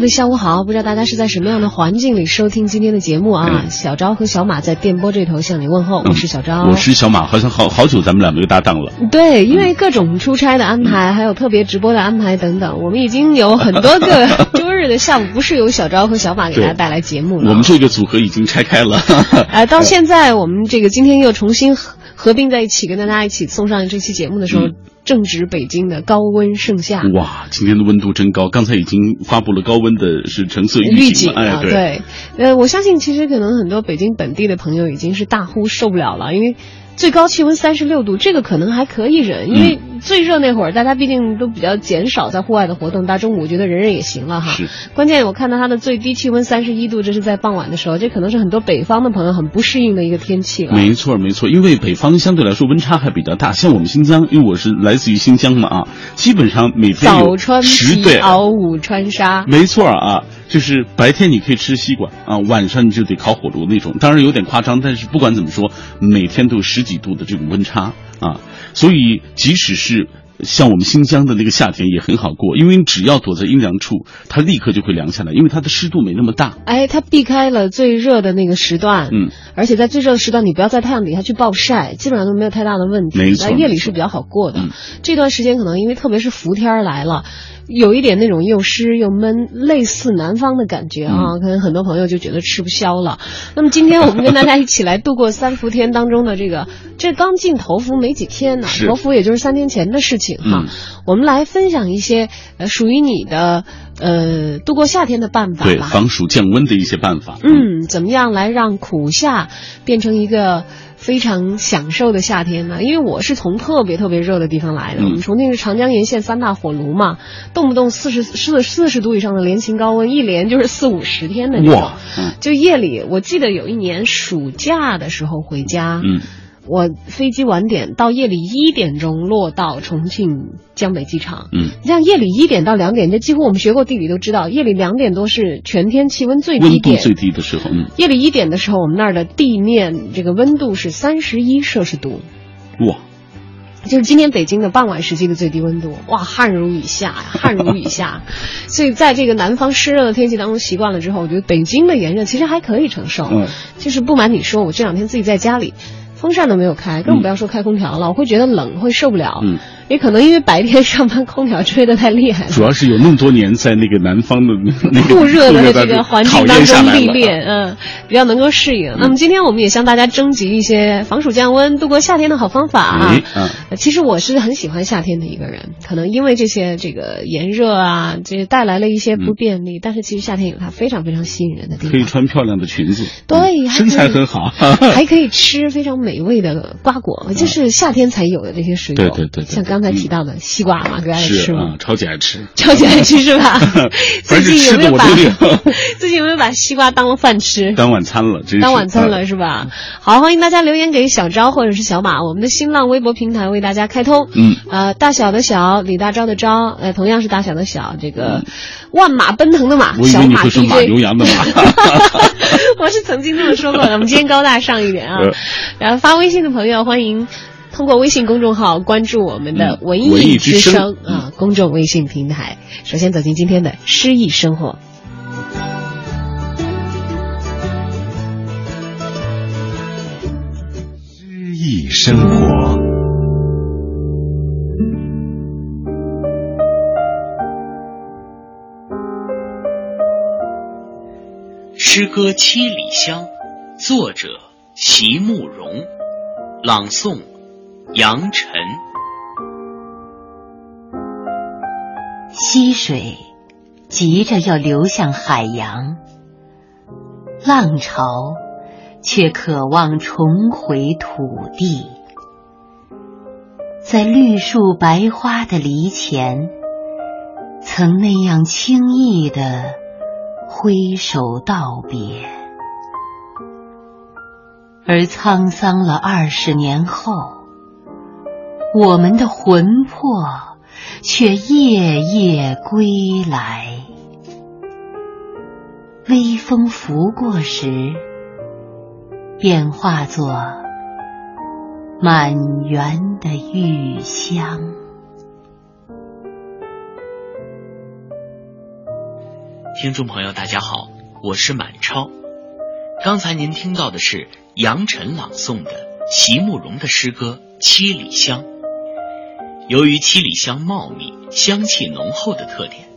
的下午好，不知道大家是在什么样的环境里收听今天的节目啊？小昭和小马在电波这头向你问候，我是小昭，我是小马，好像好好久咱们俩没有搭档了。对，因为各种出差的安排，还有特别直播的安排等等，我们已经有很多个 周日的下午不是由小昭和小马给大家带来节目了。我们这个组合已经拆开了。呃，到现在我们这个今天又重新合合并在一起，跟大家一起送上这期节目的时候。正值北京的高温盛夏，哇，今天的温度真高！刚才已经发布了高温的是橙色预警，哎，对，呃，我相信其实可能很多北京本地的朋友已经是大呼受不了了，因为。最高气温三十六度，这个可能还可以忍，因为最热那会儿，大家毕竟都比较减少在户外的活动，大中午我觉得忍忍也行了哈。是。关键我看到它的最低气温三十一度，这是在傍晚的时候，这可能是很多北方的朋友很不适应的一个天气了。没错没错，因为北方相对来说温差还比较大，像我们新疆，因为我是来自于新疆嘛啊，基本上每天早穿皮袄，午穿纱。没错啊。就是白天你可以吃西瓜啊，晚上你就得烤火炉那种，当然有点夸张，但是不管怎么说，每天都有十几度的这种温差啊，所以即使是像我们新疆的那个夏天也很好过，因为你只要躲在阴凉处，它立刻就会凉下来，因为它的湿度没那么大。哎，它避开了最热的那个时段，嗯，而且在最热的时段，你不要在太阳底下去暴晒，基本上都没有太大的问题。没错，夜里是比较好过的。这段时间可能因为特别是伏天来了。有一点那种又湿又闷，类似南方的感觉啊，可能很多朋友就觉得吃不消了。那么今天我们跟大家一起来度过三伏天当中的这个，这刚进头伏没几天呢，头伏也就是三天前的事情哈。我们来分享一些呃属于你的呃度过夏天的办法，对，防暑降温的一些办法。嗯，怎么样来让苦夏变成一个？非常享受的夏天呢，因为我是从特别特别热的地方来的。我们重庆是长江沿线三大火炉嘛，动不动四十四四十度以上的连晴高温，一连就是四五十天的那种。就夜里，我记得有一年暑假的时候回家。嗯。我飞机晚点到夜里一点钟落到重庆江北机场。嗯，像夜里一点到两点，这几乎我们学过地理都知道，夜里两点多是全天气温最低点，温度最低的时候。嗯，夜里一点的时候，我们那儿的地面这个温度是三十一摄氏度。哇，就是今天北京的傍晚时期的最低温度。哇，汗如雨下呀，汗如雨下。所以在这个南方湿热的天气当中习惯了之后，我觉得北京的炎热其实还可以承受。嗯，就是不瞒你说，我这两天自己在家里。风扇都没有开，更不要说开空调了。我会觉得冷，会受不了。嗯，也可能因为白天上班空调吹得太厉害了。主要是有那么多年在那个南方的那个 酷热的这个环境当中历练，嗯，比较能够适应。那么今天我们也向大家征集一些防暑降温、度过夏天的好方法啊。嗯，其实我是很喜欢夏天的一个人，可能因为这些这个炎热啊，这带来了一些不便利。但是其实夏天有它非常非常吸引人的地方，可以穿漂亮的裙子，对，身材很好，还可以吃非常美味的。瓜果，就是夏天才有的这些水果，对对对，像刚才提到的西瓜嘛，哥爱吃吗？超级爱吃，超级爱吃是吧？最近有没有把 最近有没有把西瓜当饭吃？当晚餐了，当晚餐了是吧？好，欢迎大家留言给小昭或者是小马，我们的新浪微博平台为大家开通。嗯，呃，大小的小李大钊的钊，呃，同样是大小的小，这个万马奔腾的马，小马 DJ，马牛羊的马。我是曾经这么说过的，我们今天高大上一点啊。然后发微信的朋友，欢迎通过微信公众号关注我们的文艺之声啊公众微信平台。首先走进今天的诗意生活。诗意生活。诗歌《七里香》，作者席慕容，朗诵杨晨。溪水急着要流向海洋，浪潮却渴望重回土地。在绿树白花的篱前，曾那样轻易的挥手道别，而沧桑了二十年后，我们的魂魄却夜夜归来。微风拂过时，便化作满园的玉香。听众朋友，大家好，我是满超。刚才您听到的是杨晨朗诵的席慕容的诗歌《七里香》。由于七里香茂密、香气浓厚的特点。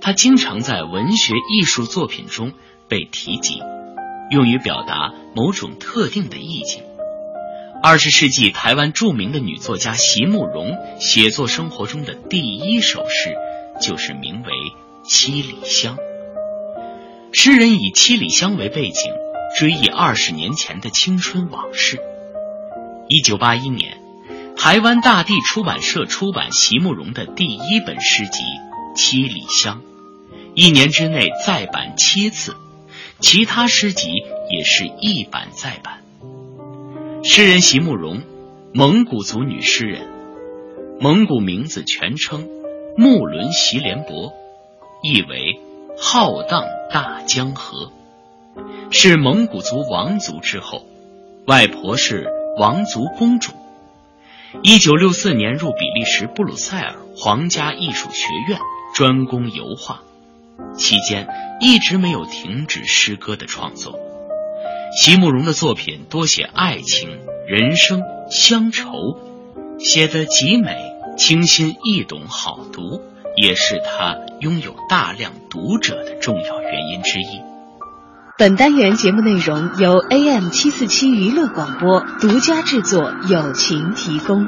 它经常在文学艺术作品中被提及，用于表达某种特定的意境。二十世纪台湾著名的女作家席慕容写作生活中的第一首诗，就是名为《七里香》。诗人以七里香为背景，追忆二十年前的青春往事。一九八一年，台湾大地出版社出版席慕容的第一本诗集《七里香》。一年之内再版七次，其他诗集也是一版再版。诗人席慕容，蒙古族女诗人，蒙古名字全称木伦席连伯，意为浩荡大江河，是蒙古族王族之后，外婆是王族公主。一九六四年入比利时布鲁塞尔皇家艺术学院，专攻油画。期间一直没有停止诗歌的创作。席慕容的作品多写爱情、人生、乡愁，写得极美、清新易懂、好读，也是他拥有大量读者的重要原因之一。本单元节目内容由 AM 七四七娱乐广播独家制作，友情提供。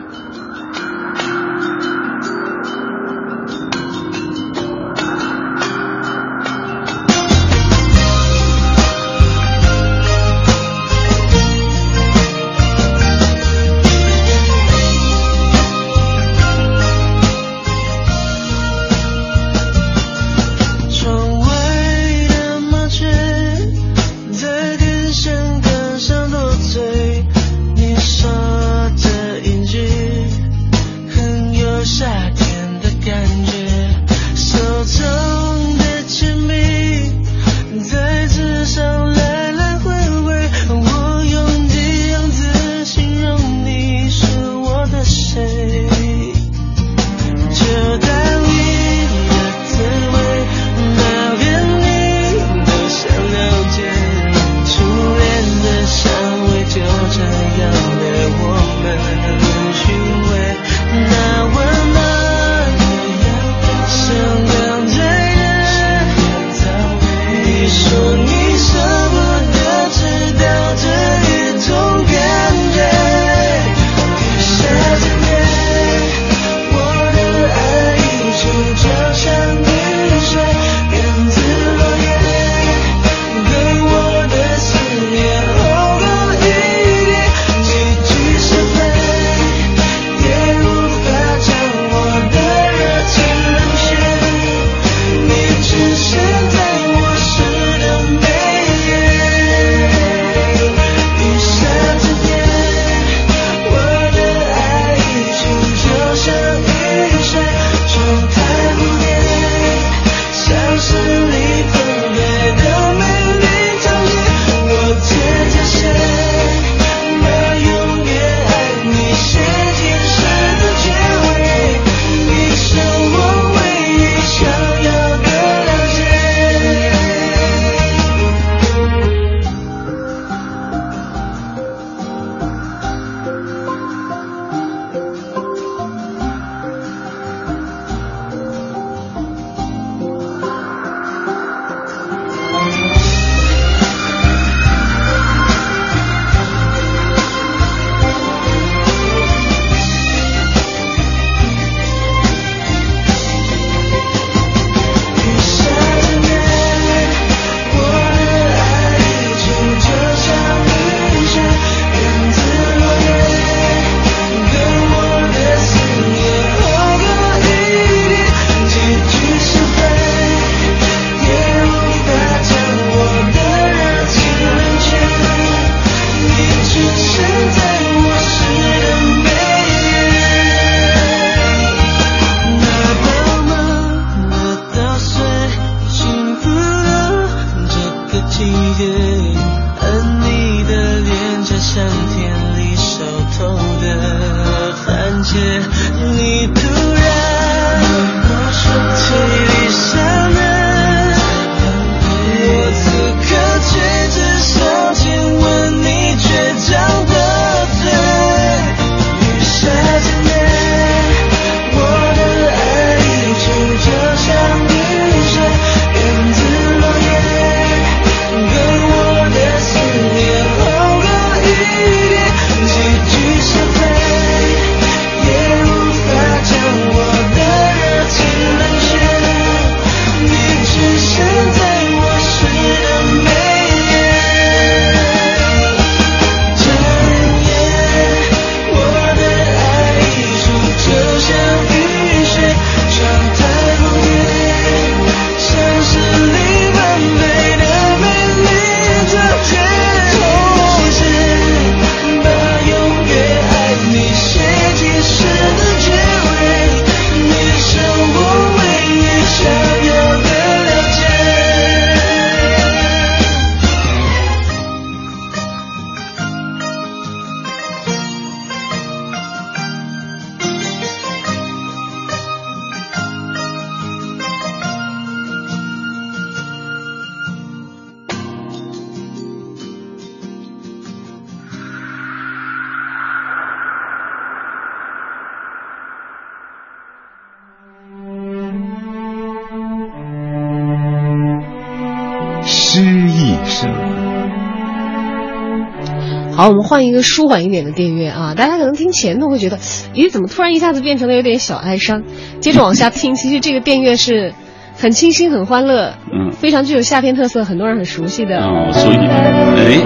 好，我们换一个舒缓一点的电乐啊！大家可能听前头会觉得，咦，怎么突然一下子变成了有点小哀伤？接着往下听，其实这个电乐是很清新、很欢乐，嗯非常具有夏天特色，很多人很熟悉的哦，所以，哎，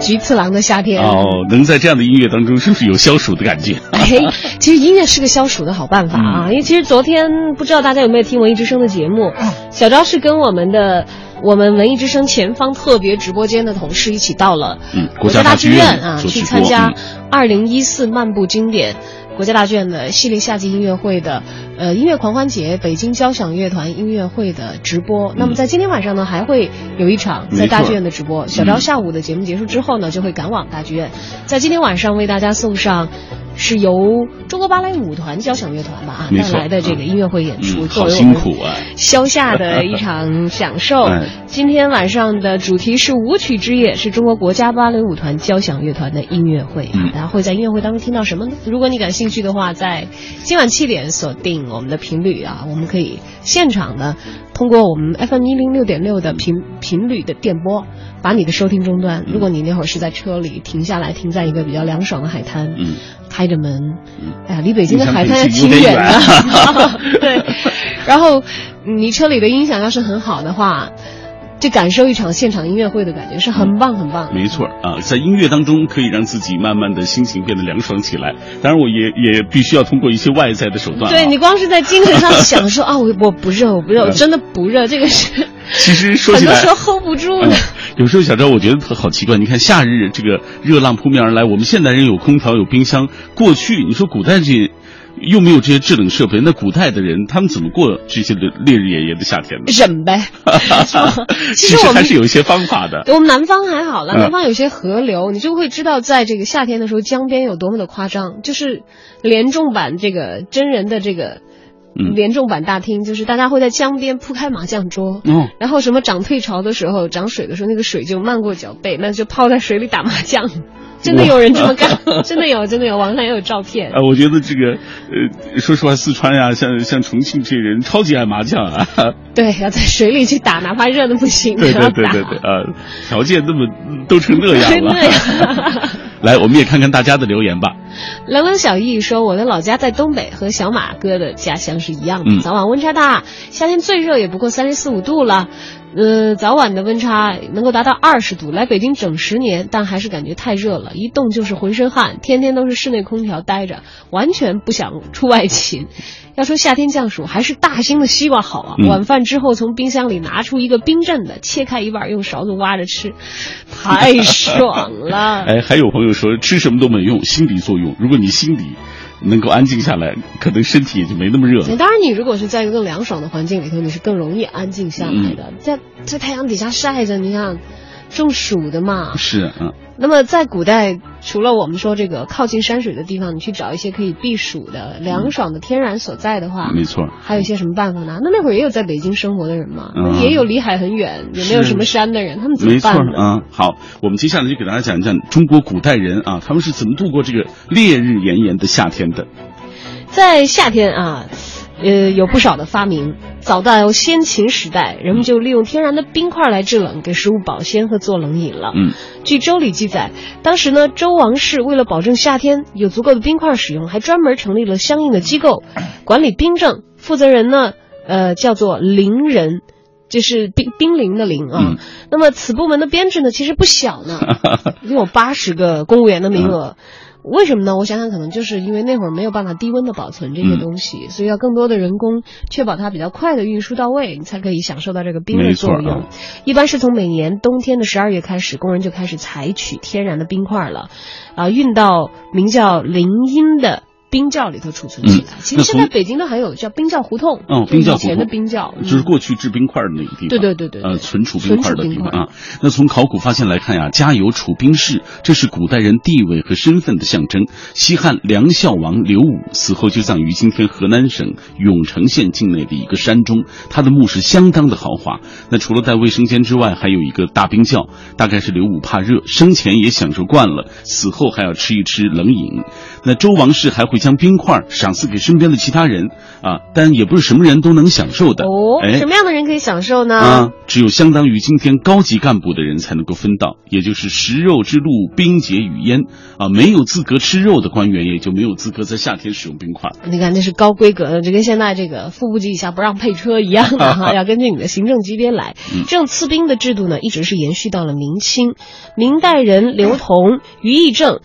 《菊次郎的夏天》。哦，能在这样的音乐当中，是不是有消暑的感觉？哎，其实音乐是个消暑的好办法啊！因为其实昨天不知道大家有没有听文艺之声的节目，小昭是跟我们的我们文艺之声前方特别直播间的同事一起到了嗯国家大剧院啊，去参加嗯二零一四漫步经典国家大剧院的系列夏季音乐会的呃音乐狂欢节北京交响乐团音乐会的直播。那么在今天晚上呢，还会有一场在大剧院的直播。小昭嗯下午的节目结束之后呢，就会赶往大剧院，在今天晚上为大家送上。是由中国芭蕾舞团交响乐团吧啊带来的这个音乐会演出，作为我们辛苦啊消夏的一场享受 哎。今天晚上的主题是舞曲之夜，是中国国家芭蕾舞团交响乐团的音乐会大家会在音乐会当中听到什么呢？如果你感兴趣的话，在今晚七点锁定我们的频率啊，我们可以现场的通过我们 FM 一零六点六的频频率的电波，把你的收听终端。如果你那会儿是在车里停下来，停在一个比较凉爽的海滩，嗯，开着门，嗯。哎呀，离北京的海滩要挺远的，对。然后你车里的音响要是很好的话，就感受一场现场音乐会的感觉是很棒很棒。没错啊，在音乐当中可以让自己慢慢的心情变得凉爽起来。当然，我也也必须要通过一些外在的手段、啊。对你光是在精神上想说 啊，我我不热，我不热，我真的不热，这个是其实说起来很多时候 hold 不住的。有时候小赵，我觉得他好奇怪。你看夏日这个热浪扑面而来，我们现代人有空调有冰箱，过去你说古代这又没有这些制冷设备，那古代的人他们怎么过这些的烈日炎炎的夏天呢？忍呗。其实我们还是有一些方法的。我们南方还好了，嗯南方有些河流，你就会知道，在这个夏天的时候，江边有多么的夸张。就是联众版这个真人的这个嗯联众版大厅，就是大家会在江边铺开麻将桌，嗯，然后什么涨退潮的时候，涨水的时候，那个水就漫过脚背，那就泡在水里打麻将。真的有人这么干，真的有，真的有，网上也有照片。呃，我觉得这个，呃，说实话，四川呀、像像重庆这些人超级爱麻将啊。对，要在水里去打，哪怕热的不行，对。对对对对，呃，条件那么都成那样了。对呀来，我们也看看大家的留言吧。冷冷小易说：“我的老家在东北，和小马哥的家乡是一样的，嗯早晚温差大，夏天最热也不过三十四五度了，呃，早晚的温差能够达到二十度。来北京整十年，但还是感觉太热了，一动就是浑身汗，天天都是室内空调待着，完全不想出外勤。要说夏天降暑，还是大兴的西瓜好啊！嗯晚饭之后从冰箱里拿出一个冰镇的，切开一半，用勺子挖着吃，太 爽了。”哎，还有朋友说吃什么都没用，心理作用。如果你心里能够安静下来，可能身体也就没那么热了。当然，你如果是在一个更凉爽的环境里头，你是更容易安静下来嗯的。在在太阳底下晒着，你看，中暑的嘛。是嗯。那么在古代，除了我们说这个靠近山水的地方，你去找一些可以避暑的、凉爽的天然所在的话，没错。还有一些什么办法呢？那那会儿也有在北京生活的人嘛，嗯也有离海很远，也没有什么山的人，他们怎么没错办？啊、好，我们接下来就给大家讲一讲中国古代人啊，他们是怎么度过这个烈日炎炎的夏天的。在夏天啊，呃，有不少的发明。早到先秦时代，人们就利用天然的冰块来制冷，给食物保鲜和做冷饮了。嗯，据《周礼》记载，当时呢，周王室为了保证夏天有足够的冰块使用，还专门成立了相应的机构管理冰政。负责人呢，呃，叫做陵人。就是冰冰凌的凌啊，嗯那么此部门的编制呢，其实不小呢，有八十个公务员的名额。为什么呢？我想想，可能就是因为那会儿没有办法低温的保存这些东西，所以要更多的人工确保它比较快的运输到位，你才可以享受到这个冰的作用。啊一般是从每年冬天的十二月开始，工人就开始采取天然的冰块了，啊，运到名叫林荫的。冰窖里头储存起来。嗯其实现在北京都还有叫冰窖胡同，哦，冰窖前的冰窖，嗯就是过去制冰块的那个地方。对对对呃，存储冰块的地方啊。那从考古发现来看呀，家有储冰室，这是古代人地位和身份的象征。西汉梁孝王刘武死后就葬于今天河南省永城县境内的一个山中，他的墓是相当的豪华。那除了带卫生间之外，还有一个大冰窖，大概是刘武怕热，生前也享受惯了，死后还要吃一吃冷饮。那周王室还会将冰块赏赐给身边的其他人啊，但也不是什么人都能享受的。哦，哎什么样的人可以享受呢？啊，只有相当于今天高级干部的人才能够分到，也就是食肉之路，冰结语焉啊。没有资格吃肉的官员，也就没有资格在夏天使用冰块。你看，那是高规格的，就跟现在这个副部级以下不让配车一样的哈，要根据你的行政级别来。嗯这种赐冰的制度呢，一直是延续到了明清。明代人刘同、于义正。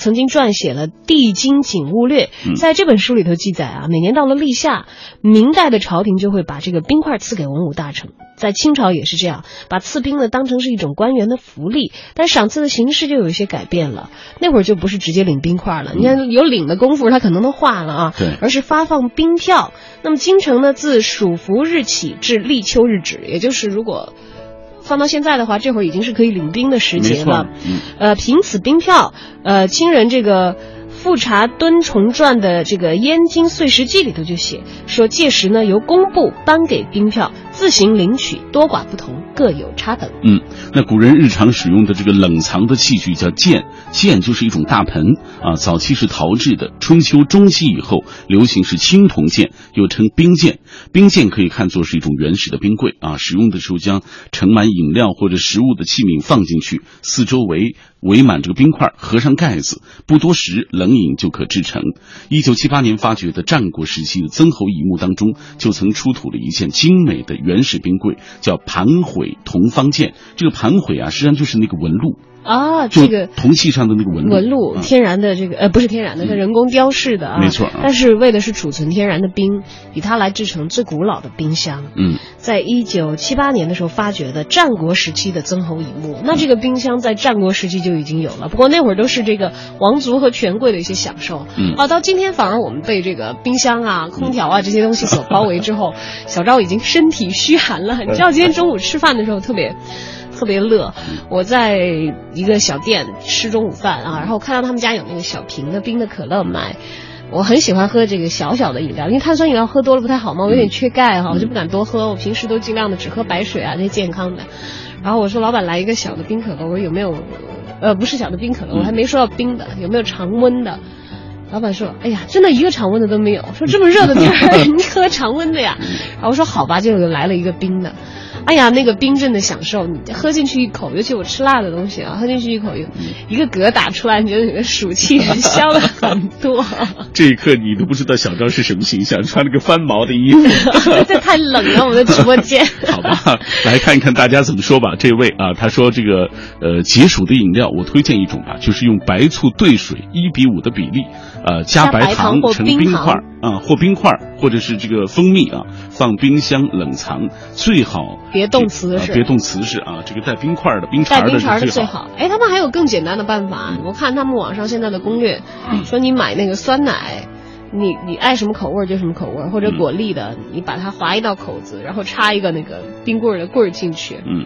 曾经撰写了《帝京景物略》，嗯在这本书里头记载啊，每年到了立夏，明代的朝廷就会把这个冰块赐给文武大臣。在清朝也是这样，把赐冰呢当成是一种官员的福利，但赏赐的形式就有一些改变了。那会儿就不是直接领冰块了，你看有领的功夫，他可能都化了啊。对而是发放冰票。那么京城呢，自暑伏日起至立秋日止，也就是如果放到现在的话，这会儿已经是可以领兵的时节了。，嗯，呃，凭此兵票，呃，亲人这个。《富察敦崇传》的这个《燕京岁时记》里头就写说，届时呢由工部颁给冰票，自行领取，多寡不同，各有差等。嗯，那古人日常使用的这个冷藏的器具叫剑，剑就是一种大盆啊，早期是陶制的，春秋中期以后流行是青铜剑，又称冰剑。冰剑可以看作是一种原始的冰柜啊，使用的时候将盛满饮料或者食物的器皿放进去，四周围围满这个冰块，合上盖子，不多时冷饮就可制成。一九七八年发掘的战国时期的曾侯乙墓当中，就曾出土了一件精美的原始冰柜，叫盘毁铜方剑。这个盘毁啊，实际上就是那个纹路，啊，这个铜器上的那个纹路。纹路，啊天然的这个呃不是天然的，是人工雕饰的啊。没错啊但是为的是储存天然的冰，以它来制成最古老的冰箱。嗯，在一九七八年的时候发掘的战国时期的曾侯乙墓，那这个冰箱在战国时期就已经有了，不过那会儿都是这个王族和权贵的一些享受。嗯啊，到今天反而我们被这个冰箱啊、空调啊这些东西所包围之后，小赵已经身体虚寒了。你知道今天中午吃饭的时候特别。特别乐，我在一个小店吃中午饭啊，然后看到他们家有那个小瓶的冰的可乐卖，我很喜欢喝这个小小的饮料，因为碳酸饮料喝多了不太好嘛，我有点缺钙哈，我就不敢多喝，我平时都尽量的只喝白水啊这些健康的。然后我说老板来一个小的冰可乐，我说有没有，呃不是小的冰可乐，我还没说到冰的，有没有常温的？老板说：“哎呀，真的一个常温的都没有。说这么热的天儿，你喝常温的呀？”然后我说：“好吧，就来了一个冰的。”哎呀，那个冰镇的享受，你喝进去一口，尤其我吃辣的东西啊，喝进去一口，有一个嗝打出来，你觉得你的暑气消了很多。这一刻你都不知道小张是什么形象，穿了个翻毛的衣服。这太冷了，我们的直播间。好吧，来看一看大家怎么说吧。这位啊，他说这个呃解暑的饮料，我推荐一种吧，就是用白醋兑水一比五的比例，呃加白糖或成冰块啊，或冰块或者是这个蜂蜜啊，放冰箱冷藏，最好别动瓷实。啊别动瓷实啊，这个带冰块的冰碴带冰碴的是最好。哎，他们还有更简单的办法，我看他们网上现在的攻略，说你买那个酸奶。你你爱什么口味就什么口味，或者果粒的，你把它划一道口子，然后插一个那个冰棍儿的棍儿进去，嗯，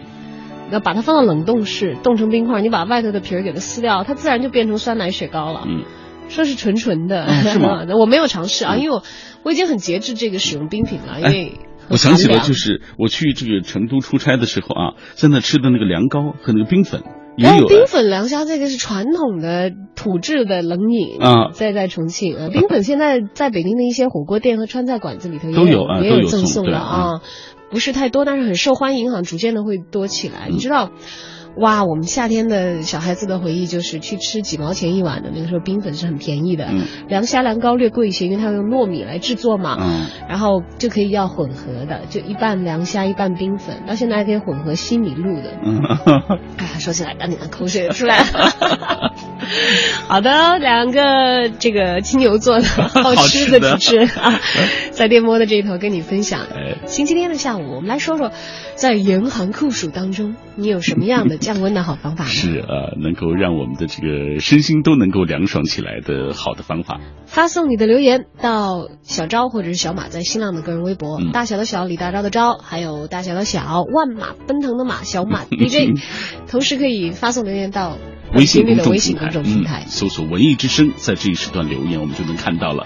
那把它放到冷冻室，冻成冰块，你把外头的皮儿给它撕掉，它自然就变成酸奶雪糕了。嗯，说是纯纯的，嗯是吗？我没有尝试啊，因为我我已经很节制这个使用冰品了，因为我想起了，就是我去这个成都出差的时候啊，在那吃的那个凉糕和那个冰粉也哎有，冰粉凉虾这个是传统的土制的冷饮啊。在在重庆啊，冰粉现在在北京的一些火锅店和川菜馆子里头也都有啊也有赠送的啊，不是太多，但是很受欢迎，好像逐渐的会多起来。你知道，哇，我们夏天的小孩子的回忆就是去吃几毛钱一碗的，那个时候冰粉是很便宜的，嗯凉虾凉糕略贵一些，因为它用糯米来制作嘛，嗯然后就可以要混合的，就一半凉虾一半冰粉，到现在还可以混合西米露的。嗯，哎呀，说起来赶紧的口水出来了。好的，两个这个金牛座的 好吃的主持啊，在电波的这一头跟你分享。哎星期天的下午，我们来说说，在严寒酷暑当中，你有什么样的降温的好方法？是呃，能够让我们的这个身心都能够凉爽起来的好的方法。发送你的留言到小昭或者是小马在新浪的个人微博，嗯大小的小李大钊的钊，还有大小的小万马奔腾的马小马 DJ，同时可以发送留言到微信公频率的微信公众平台嗯，。搜索“文艺之声”，在这一时段留言，我们就能看到了。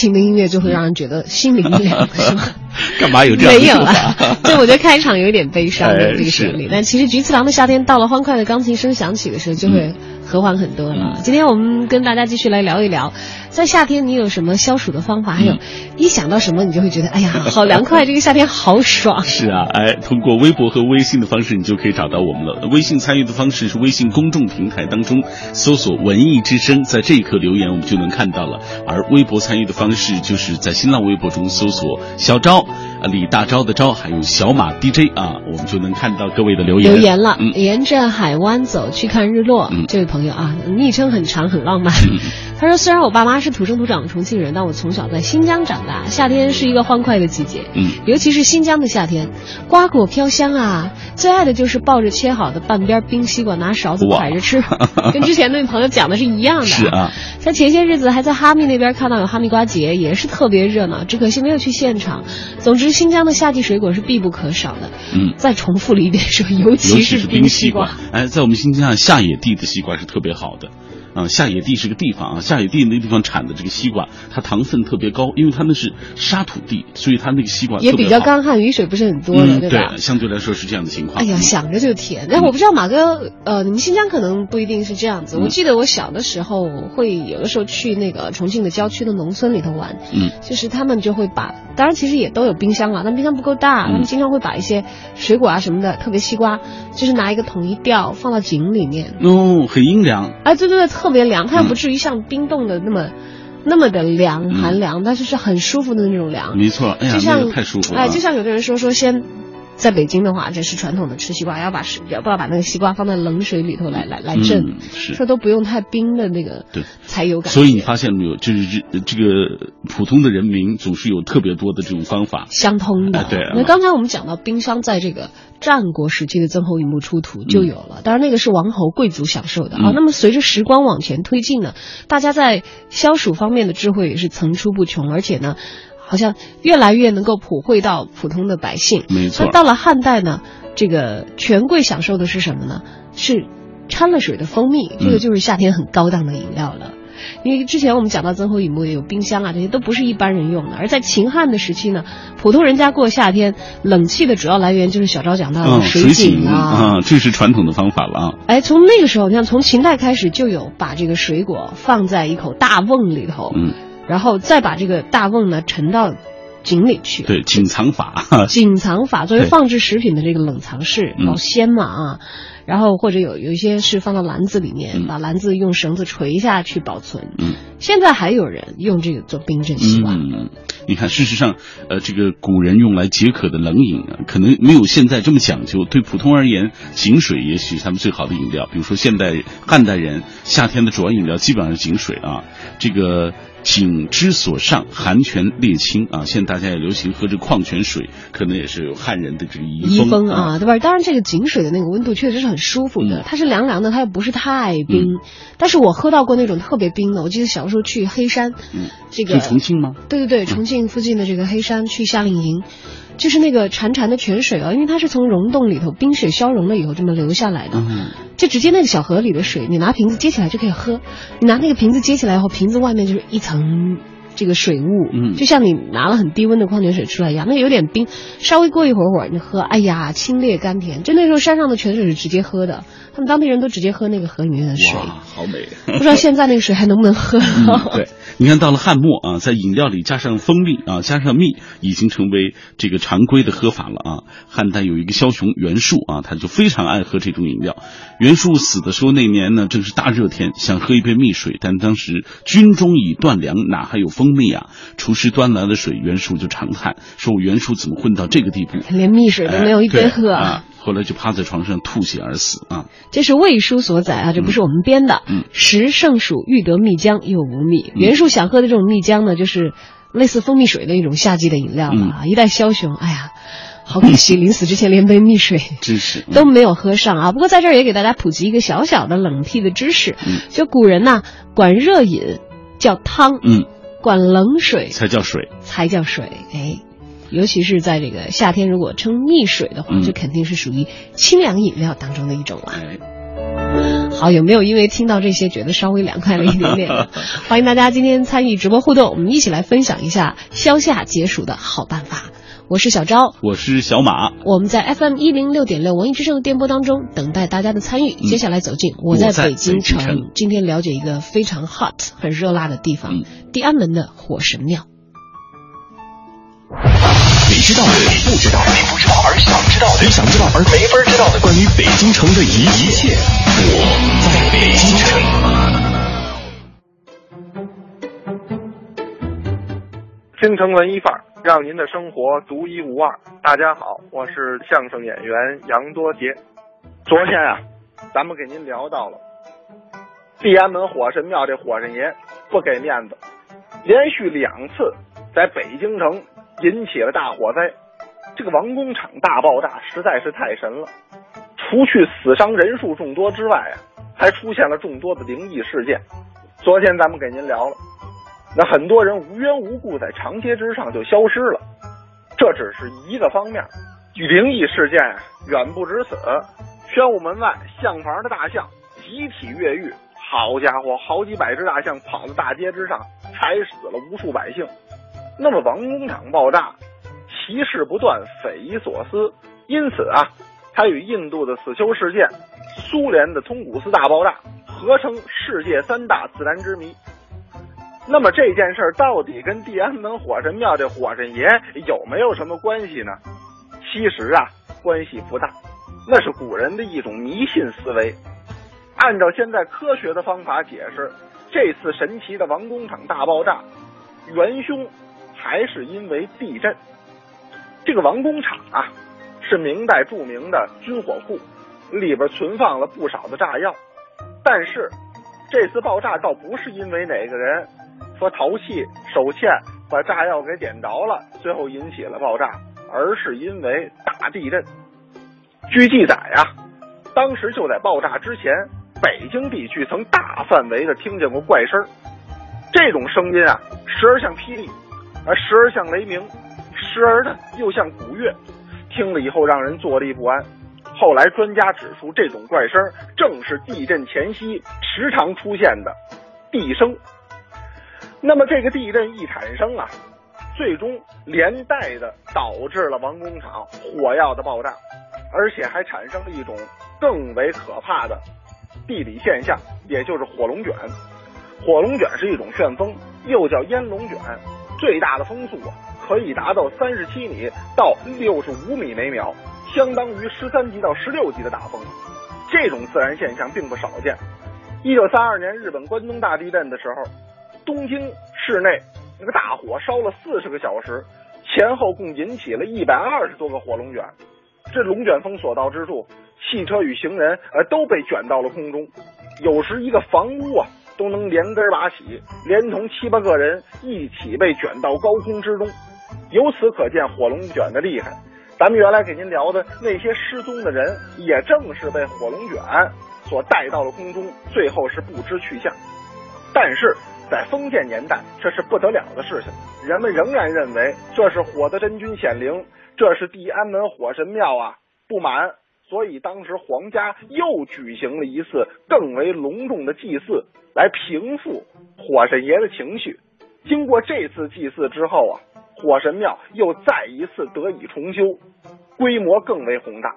情的音乐就会让人觉得心灵凉，是吗？干嘛有这样的没有说法？了，就我觉得开场有一点悲伤的哎这个旋律，但其实菊次郎的夏天到了，欢快的钢琴声响起的时候，就会和缓很多了。嗯。今天我们跟大家继续来聊一聊，在夏天你有什么消暑的方法？还有，嗯一想到什么你就会觉得，哎呀，好凉快，这个夏天好爽。是啊，哎，通过微博和微信的方式，你就可以找到我们了。微信参与的方式是微信公众平台当中搜索“文艺之声”，在这一刻留言，我们就能看到了。而微博参与的方式就是在新浪微博中搜索“小昭”啊，李大钊的钊，还有小马 DJ 啊，我们就能看到各位的留言。留言了，嗯，沿着海湾走去看日落。嗯这位朋友啊，昵称很长很浪漫。他说，虽然我爸妈是土生土长的重庆人，但我从小在新疆长大，夏天是一个欢快的季节。嗯，尤其是新疆的夏天，瓜果飘香啊，最爱的就是抱着切好的半边冰西瓜，拿勺子哇㧟着吃，跟之前那位朋友讲的是一样的。是啊，像前些日子还在哈密那边看到有哈密瓜节，也是特别热闹，只可惜没有去现场。总之，新疆的夏季水果是必不可少的。嗯再重复了一遍说，尤尤其是冰西西瓜。哎，在我们新疆啊，下野地的西瓜是特别好的。啊，下野地是个地方啊，下野地那个地方产的这个西瓜，它糖分特别高，因为它那是沙土地，所以它那个西瓜也比较干旱，雨水不是很多的，嗯，对吧？相对来说是这样的情况。哎呀，嗯想着就甜。但我不知道马哥，呃，你们新疆可能不一定是这样子。嗯我记得我小的时候会有的时候去那个重庆的郊区的农村里头玩，嗯，就是他们就会把，当然其实也都有冰箱了，但冰箱不够大，嗯他们经常会把一些水果啊什么的，特别西瓜，就是拿一个桶一吊放到井里面，哦，很阴凉，哎，对对对，特别凉，它又不嗯至于像冰冻的那么。那么的凉嗯寒凉，但是是很舒服的那种凉。没错。哎呀，就像那个太舒服了啊。哎，就像有的人说说先。在北京的话，这是传统的吃西瓜，要把是要不要把那个西瓜放在冷水里头来来来镇，嗯是说都不用太冰的那个，对，才有感。所以你发现了没有？就是这这个普通的人民总是有特别多的这种方法。相通的。哎对啊那刚才我们讲到冰箱，在这个战国时期的曾侯乙墓出土就有了，当然那个是王侯贵族享受的啊。嗯那么随着时光往前推进呢，大家在消暑方面的智慧也是层出不穷，而且呢。好像越来越能够普惠到普通的百姓。没错那到了汉代呢，这个权贵享受的是什么呢？是掺了水的蜂蜜，这个嗯就是夏天很高档的饮料了。因为之前我们讲到曾侯乙墓也有冰箱啊，这些都不是一般人用的。而在秦汉的时期呢，普通人家过夏天，冷气的主要来源就是小昭讲到的嗯，水井啊。啊，这是传统的方法了啊。哎，从那个时候，你看从秦代开始就有把这个水果放在一口大瓮里头，嗯，然后再把这个大瓮呢沉到井里去。对，井藏法。井藏法作为放置食品的这个冷藏室，嗯保鲜嘛啊，然后或者有有一些是放到篮子里面，嗯把篮子用绳子垂下去保存。嗯，现在还有人用这个做冰镇西瓜。嗯，你看，事实上，呃，这个古人用来解渴的冷饮啊，可能没有现在这么讲究。对普通而言，井水也许是他们最好的饮料。比如说，现代汉代人夏天的主要饮料基本上是井水啊。这个井之所上，寒泉列清啊。现在大家也流行喝这矿泉水，可能也是有汉人的这个遗遗风啊。啊，对吧？当然，这个井水的那个温度确实是很舒服的，嗯它是凉凉的，它又不是太冰。但是我喝到过那种特别冰的，我记得小时候去黑山，嗯，这个去重庆吗？对对对，重庆附近的这个黑山去夏令营，就是那个潺潺的泉水啊，因为它是从溶洞里头冰雪消融了以后这么流下来的，嗯，就直接那个小河里的水，你拿瓶子接起来就可以喝。你拿那个瓶子接起来以后，瓶子外面就是一层这个水雾，嗯就像你拿了很低温的矿泉水出来一样，那个有点冰，稍微过一会儿会儿你喝，哎呀，清冽甘甜。就那时候山上的泉水是直接喝的，他们当地人都直接喝那个河里面的水。哇，好美。不知道现在那个水还能不能喝？嗯，对，你看到了汉末啊，在饮料里加上蜂蜜啊，加上蜜，已经成为这个常规的喝法了啊。汉代有一个枭雄袁术啊，他就非常爱喝这种饮料。袁术死的时候那年呢，正是大热天，想喝一杯蜜水，但当时军中已断粮，哪还有蜂蜜啊？厨师端来了水，袁术就长叹说：“我袁术怎么混到这个地步？连蜜水都没有一杯哎喝对啊！”后来就趴在床上吐血而死啊。这是魏书所载啊，这不是我们编的。嗯时盛暑欲得蜜浆，又无蜜。袁术想喝的这种蜜浆呢，就是类似蜂蜜水的一种夏季的饮料了啊。一代枭雄，哎呀，好可惜，临死之前连杯蜜水 真是都没有喝上啊。不过在这儿也给大家普及一个小小的冷僻的知识，嗯就古人呐、管热饮叫汤，嗯，管冷水才叫水。才叫水。哎，尤其是在这个夏天，如果称蜜水的话，嗯这肯定是属于清凉饮料当中的一种了。哎好，有没有因为听到这些觉得稍微凉快了一点点？欢迎大家今天参与直播互动，我们一起来分享一下消夏解暑的好办法。我是小昭，我是小马，我们在 FM 一零六点六文艺之声的电波当中等待大家的参与。接下来走进我在北京城，城今天了解一个非常 hot、很热辣的地方嗯——地安门的火神庙。你知道的，你不知道的，你不知道而想知道的，你想知道而没法知道的，关于北京城的一一切，我在北京城。京城文艺范儿，让您的生活独一无二。大家好，我是相声演员杨多杰。昨天啊，咱们给您聊到了地安门火神庙这火神爷不给面子，连续两次在北京城引起了大火灾。这个王工厂大爆炸实在是太神了，除去死伤人数众多之外啊，还出现了众多的灵异事件。昨天咱们给您聊了。那很多人无缘无故在长街之上就消失了，这只是一个方面。灵异事件远不止此，宣武门外象房的大象集体越狱，好家伙，好几百只大象跑到大街之上，踩死了无数百姓。那么王工厂爆炸，奇事不断，匪夷所思，因此啊，它与印度的死囚事件、苏联的通古斯大爆炸合称世界三大自然之谜。那么这件事到底跟地安门火神庙这火神爷有没有什么关系呢？其实啊，关系不大，那是古人的一种迷信思维。按照现在科学的方法解释，这次神奇的王工厂大爆炸，元凶还是因为地震。这个王工厂啊，是明代著名的军火库，里边存放了不少的炸药，但是这次爆炸倒不是因为哪个人。说淘气手欠把炸药给点着了，最后引起了爆炸，而是因为大地震。据记载呀、啊，当时就在爆炸之前，北京地区曾大范围的听见过怪声，这种声音啊，时而像霹雳，而时而像雷鸣，时而呢又像鼓乐，听了以后让人坐立不安。后来专家指出，这种怪声正是地震前夕时常出现的地声。那么这个地震一产生啊，最终连带的导致了王工厂火药的爆炸，而且还产生了一种更为可怕的地理现象，也就是火龙卷。火龙卷是一种旋风，又叫烟龙卷，最大的风速可以达到三十七米到六十五米每秒，相当于十三级到十六级的大风。这种自然现象并不少见。一九三二年日本关东大地震的时候。东京市内那个大火烧了四十个小时，前后共引起了一百二十多个火龙卷。这龙卷风所到之处，汽车与行人呃都被卷到了空中，有时一个房屋啊都能连根拔起，连同七八个人一起被卷到高空之中。由此可见火龙卷的厉害。咱们原来给您聊的那些失踪的人，也正是被火龙卷所带到了空中，最后是不知去向。但是。在封建年代，这是不得了的事情。人们仍然认为这是火的真君显灵，这是地安门火神庙啊，不满。所以当时皇家又举行了一次更为隆重的祭祀，来平复火神爷的情绪。经过这次祭祀之后啊，火神庙又再一次得以重修，规模更为宏大。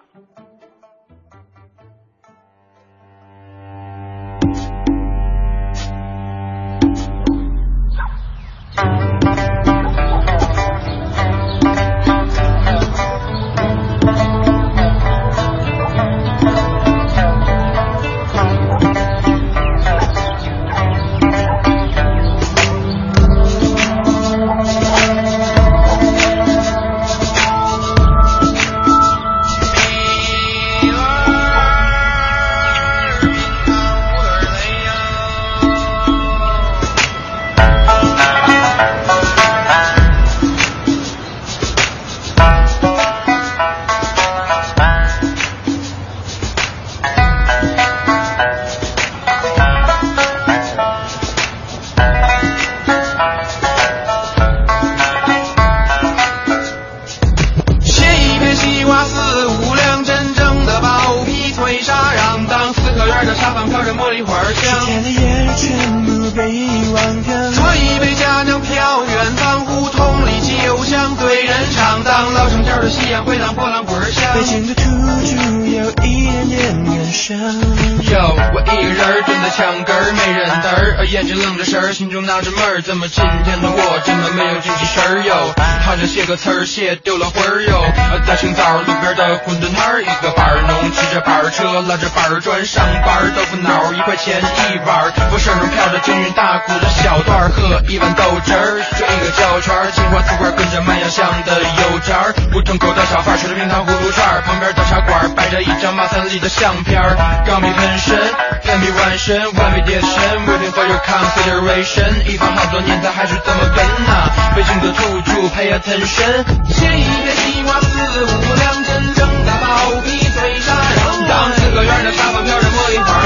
飘着茉莉花香。的眼全部被遗忘掉。端一杯佳酿飘远方，胡同里集邮箱对人唱，当老城角的夕阳回荡波浪鼓响。北京的土著有一点点感伤。有我一个人蹲在墙根儿没人搭儿，眼睛愣着神儿，心中纳着闷儿，怎么今天的我怎么没有精气神儿哟？好像写歌词儿写丢了魂儿哟。大清早路边的馄饨摊儿，一个板儿农骑着板儿车拉着板儿砖上班儿，豆腐脑儿一块钱一碗儿，我身上飘着京韵大鼓的小段儿，喝一碗豆汁儿，转一个胶圈儿，青花瓷罐跟着卖洋香的油渣儿，胡同口的小贩儿吃着冰糖葫芦串儿，旁边的茶馆儿摆着一张马三立的相片儿，钢笔喷身，粉笔完身，完美叠神，waiting for your consideration，一放好多年他还是这么笨呐、北京的土著 pay attention，写一篇西瓜四五两，真正的包皮脆沙瓤当，四个圆的沙发飘着茉莉花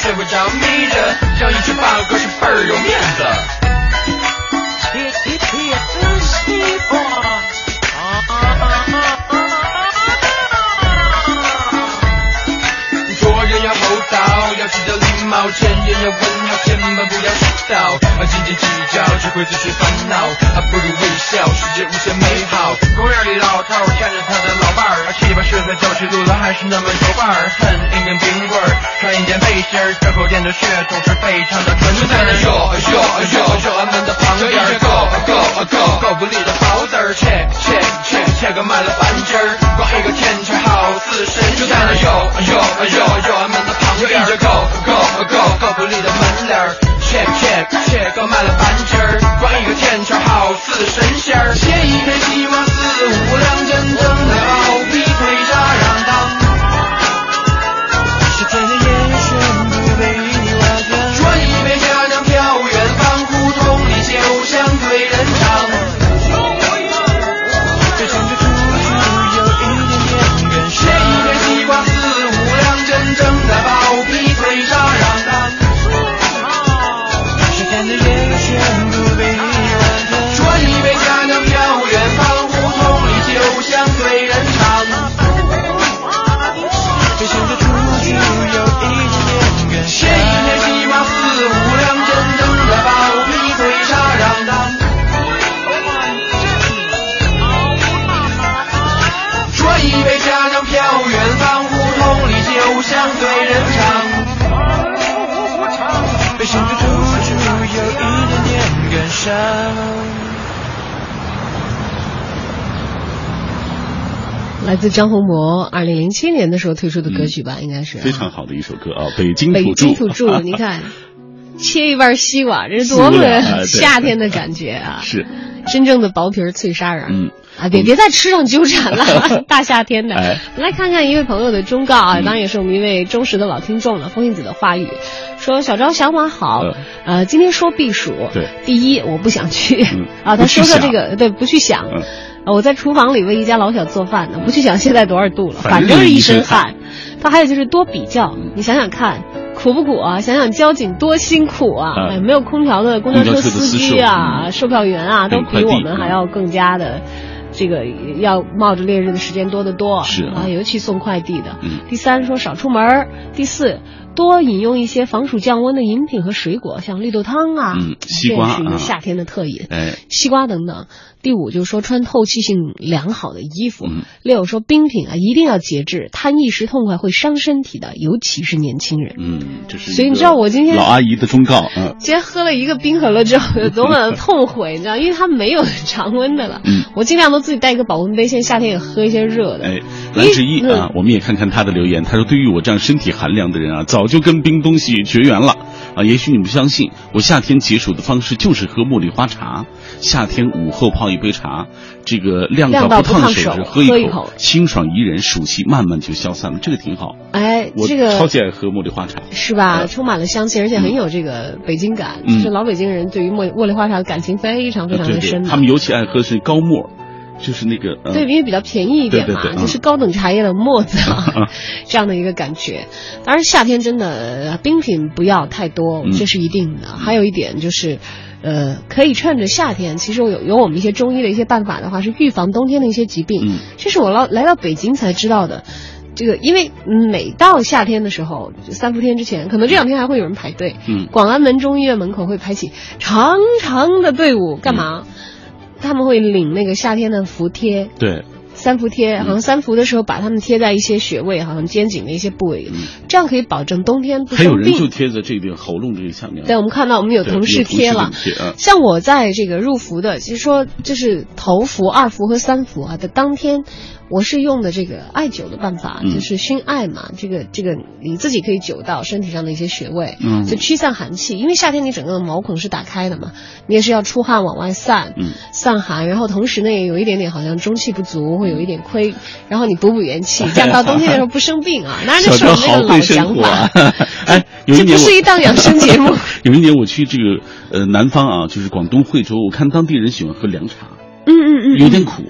睡不着眯着，让一只八哥是倍儿有面子。做 人要厚道，要记得礼貌，见人要问好，千万不要迟到。啊，斤斤计较只会自寻烦恼，还不如微笑，世界无限美好。公园里老头儿牵着他的老伴儿，七八十岁走起路来还是那么有范儿。恨一根冰棍儿，穿一件背心儿，这口店的血统是非常的纯正。在那哟哟哟哟，俺们的旁边儿够够够够不里的包子儿，切切切切个卖了半斤儿，光一个甜圈好似神仙。就在那哟哟哟哟，俺们的旁边儿够够够够不里的门脸儿，切切切个满了半斤儿，光一个甜圈好似神仙儿。写一篇西瓜四五两，真正的自张宏博，二零零七年的时候推出的歌曲吧，应该是。非常好的一首歌啊，北京北土著。京土著，你看，切一半西瓜，这是多么夏天的感觉啊！是，真正的薄皮儿脆沙瓤。嗯。啊，别别在吃上纠缠了，大夏天的。哎。来看看一位朋友的忠告啊，当然也是我们一位忠实的老听众了。风信子的话语。说：“小昭小马好，嗯。呃，今天说避暑，对。第一我不想去、嗯。啊，他说说这个对不去想。我在厨房里为一家老小做饭呢，不去想现在多少度了，反反正是一身身汗。他还有就是多比较，你想想看，苦不苦啊？想想交警多辛苦啊！嗯哎没有空调的公交车司司机啊、售票员啊，都比我们还要更加的。这个要冒着烈日的时间多得多，是啊，尤其送快递的。嗯第三说少出门，第四多饮用一些防暑降温的饮品和水果，像绿豆汤啊，嗯西瓜这是一啊个夏天的特饮。哎，西瓜等等。第五就是说穿透气性良好的衣服。嗯六说冰品啊一定要节制，贪一时痛快会伤身体的，尤其是年轻人。嗯，这是所以你知道我今天老阿姨的忠告，嗯今天喝了一个冰可乐之后有多么的痛悔，你知道，因为它没有常温的了。嗯我尽量都自己带一个保温杯，现在夏天也喝一些热的。哎，蓝志毅啊，我们也看看他的留言。他说：“对于我这样身体寒凉的人啊，早就跟冰东西绝缘了啊。也许你不相信，我夏天解暑的方式就是喝茉莉花茶。夏天午后泡一杯茶，这个晾晾到不烫手时喝一口清爽宜人，暑气慢慢就消散了，这个挺好。哎，我这个超级爱喝茉莉花茶。是吧？嗯充满了香气，而且很有这个北京感。嗯就是老北京人对于茉茉莉花茶的感情非常非常的深，的。他们尤其爱喝是高沫，就是那个呃对，因为比较便宜一点嘛，对对对嗯就是高等茶叶的沫子啊，这样的一个感觉。当然，夏天真的呃冰品不要太多，嗯这是一定的。还有一点就是。呃，可以趁着夏天，其实有有我们一些中医的一些办法的话，是预防冬天的一些疾病。嗯这是我来来到北京才知道的。这个因为每到夏天的时候，就三伏天之前，可能这两天还会有人排队。嗯广安门中医院门口会排起长长的队伍，干嘛？他们会领那个夏天的服贴，对，三伏贴，好像三伏的时候把它们贴在一些穴位，好像肩颈的一些部位，这样可以保证冬天不还有人就。贴在这边喉咙这个下面。对，我们看到我们有同事贴了。像我在这个入伏的，其实说就是头伏、二伏和三伏啊的当天，我是用的这个艾灸的办法，嗯就是熏艾嘛，这个这个你自己可以灸到身体上的一些穴位，嗯就驱散寒气。因为夏天你整个毛孔是打开的嘛，你也是要出汗往外散，嗯散寒，然后同时呢也有一点点好像中气不足，会有一点亏，然后你补补元气，这样到冬天的时候不生病啊。当然这是我们那个老讲生活法。啊！哎，有一这不是一档养生节目。有一年我去这个呃南方啊，就是广东惠州，我看当地人喜欢喝凉茶，嗯嗯嗯，有点苦，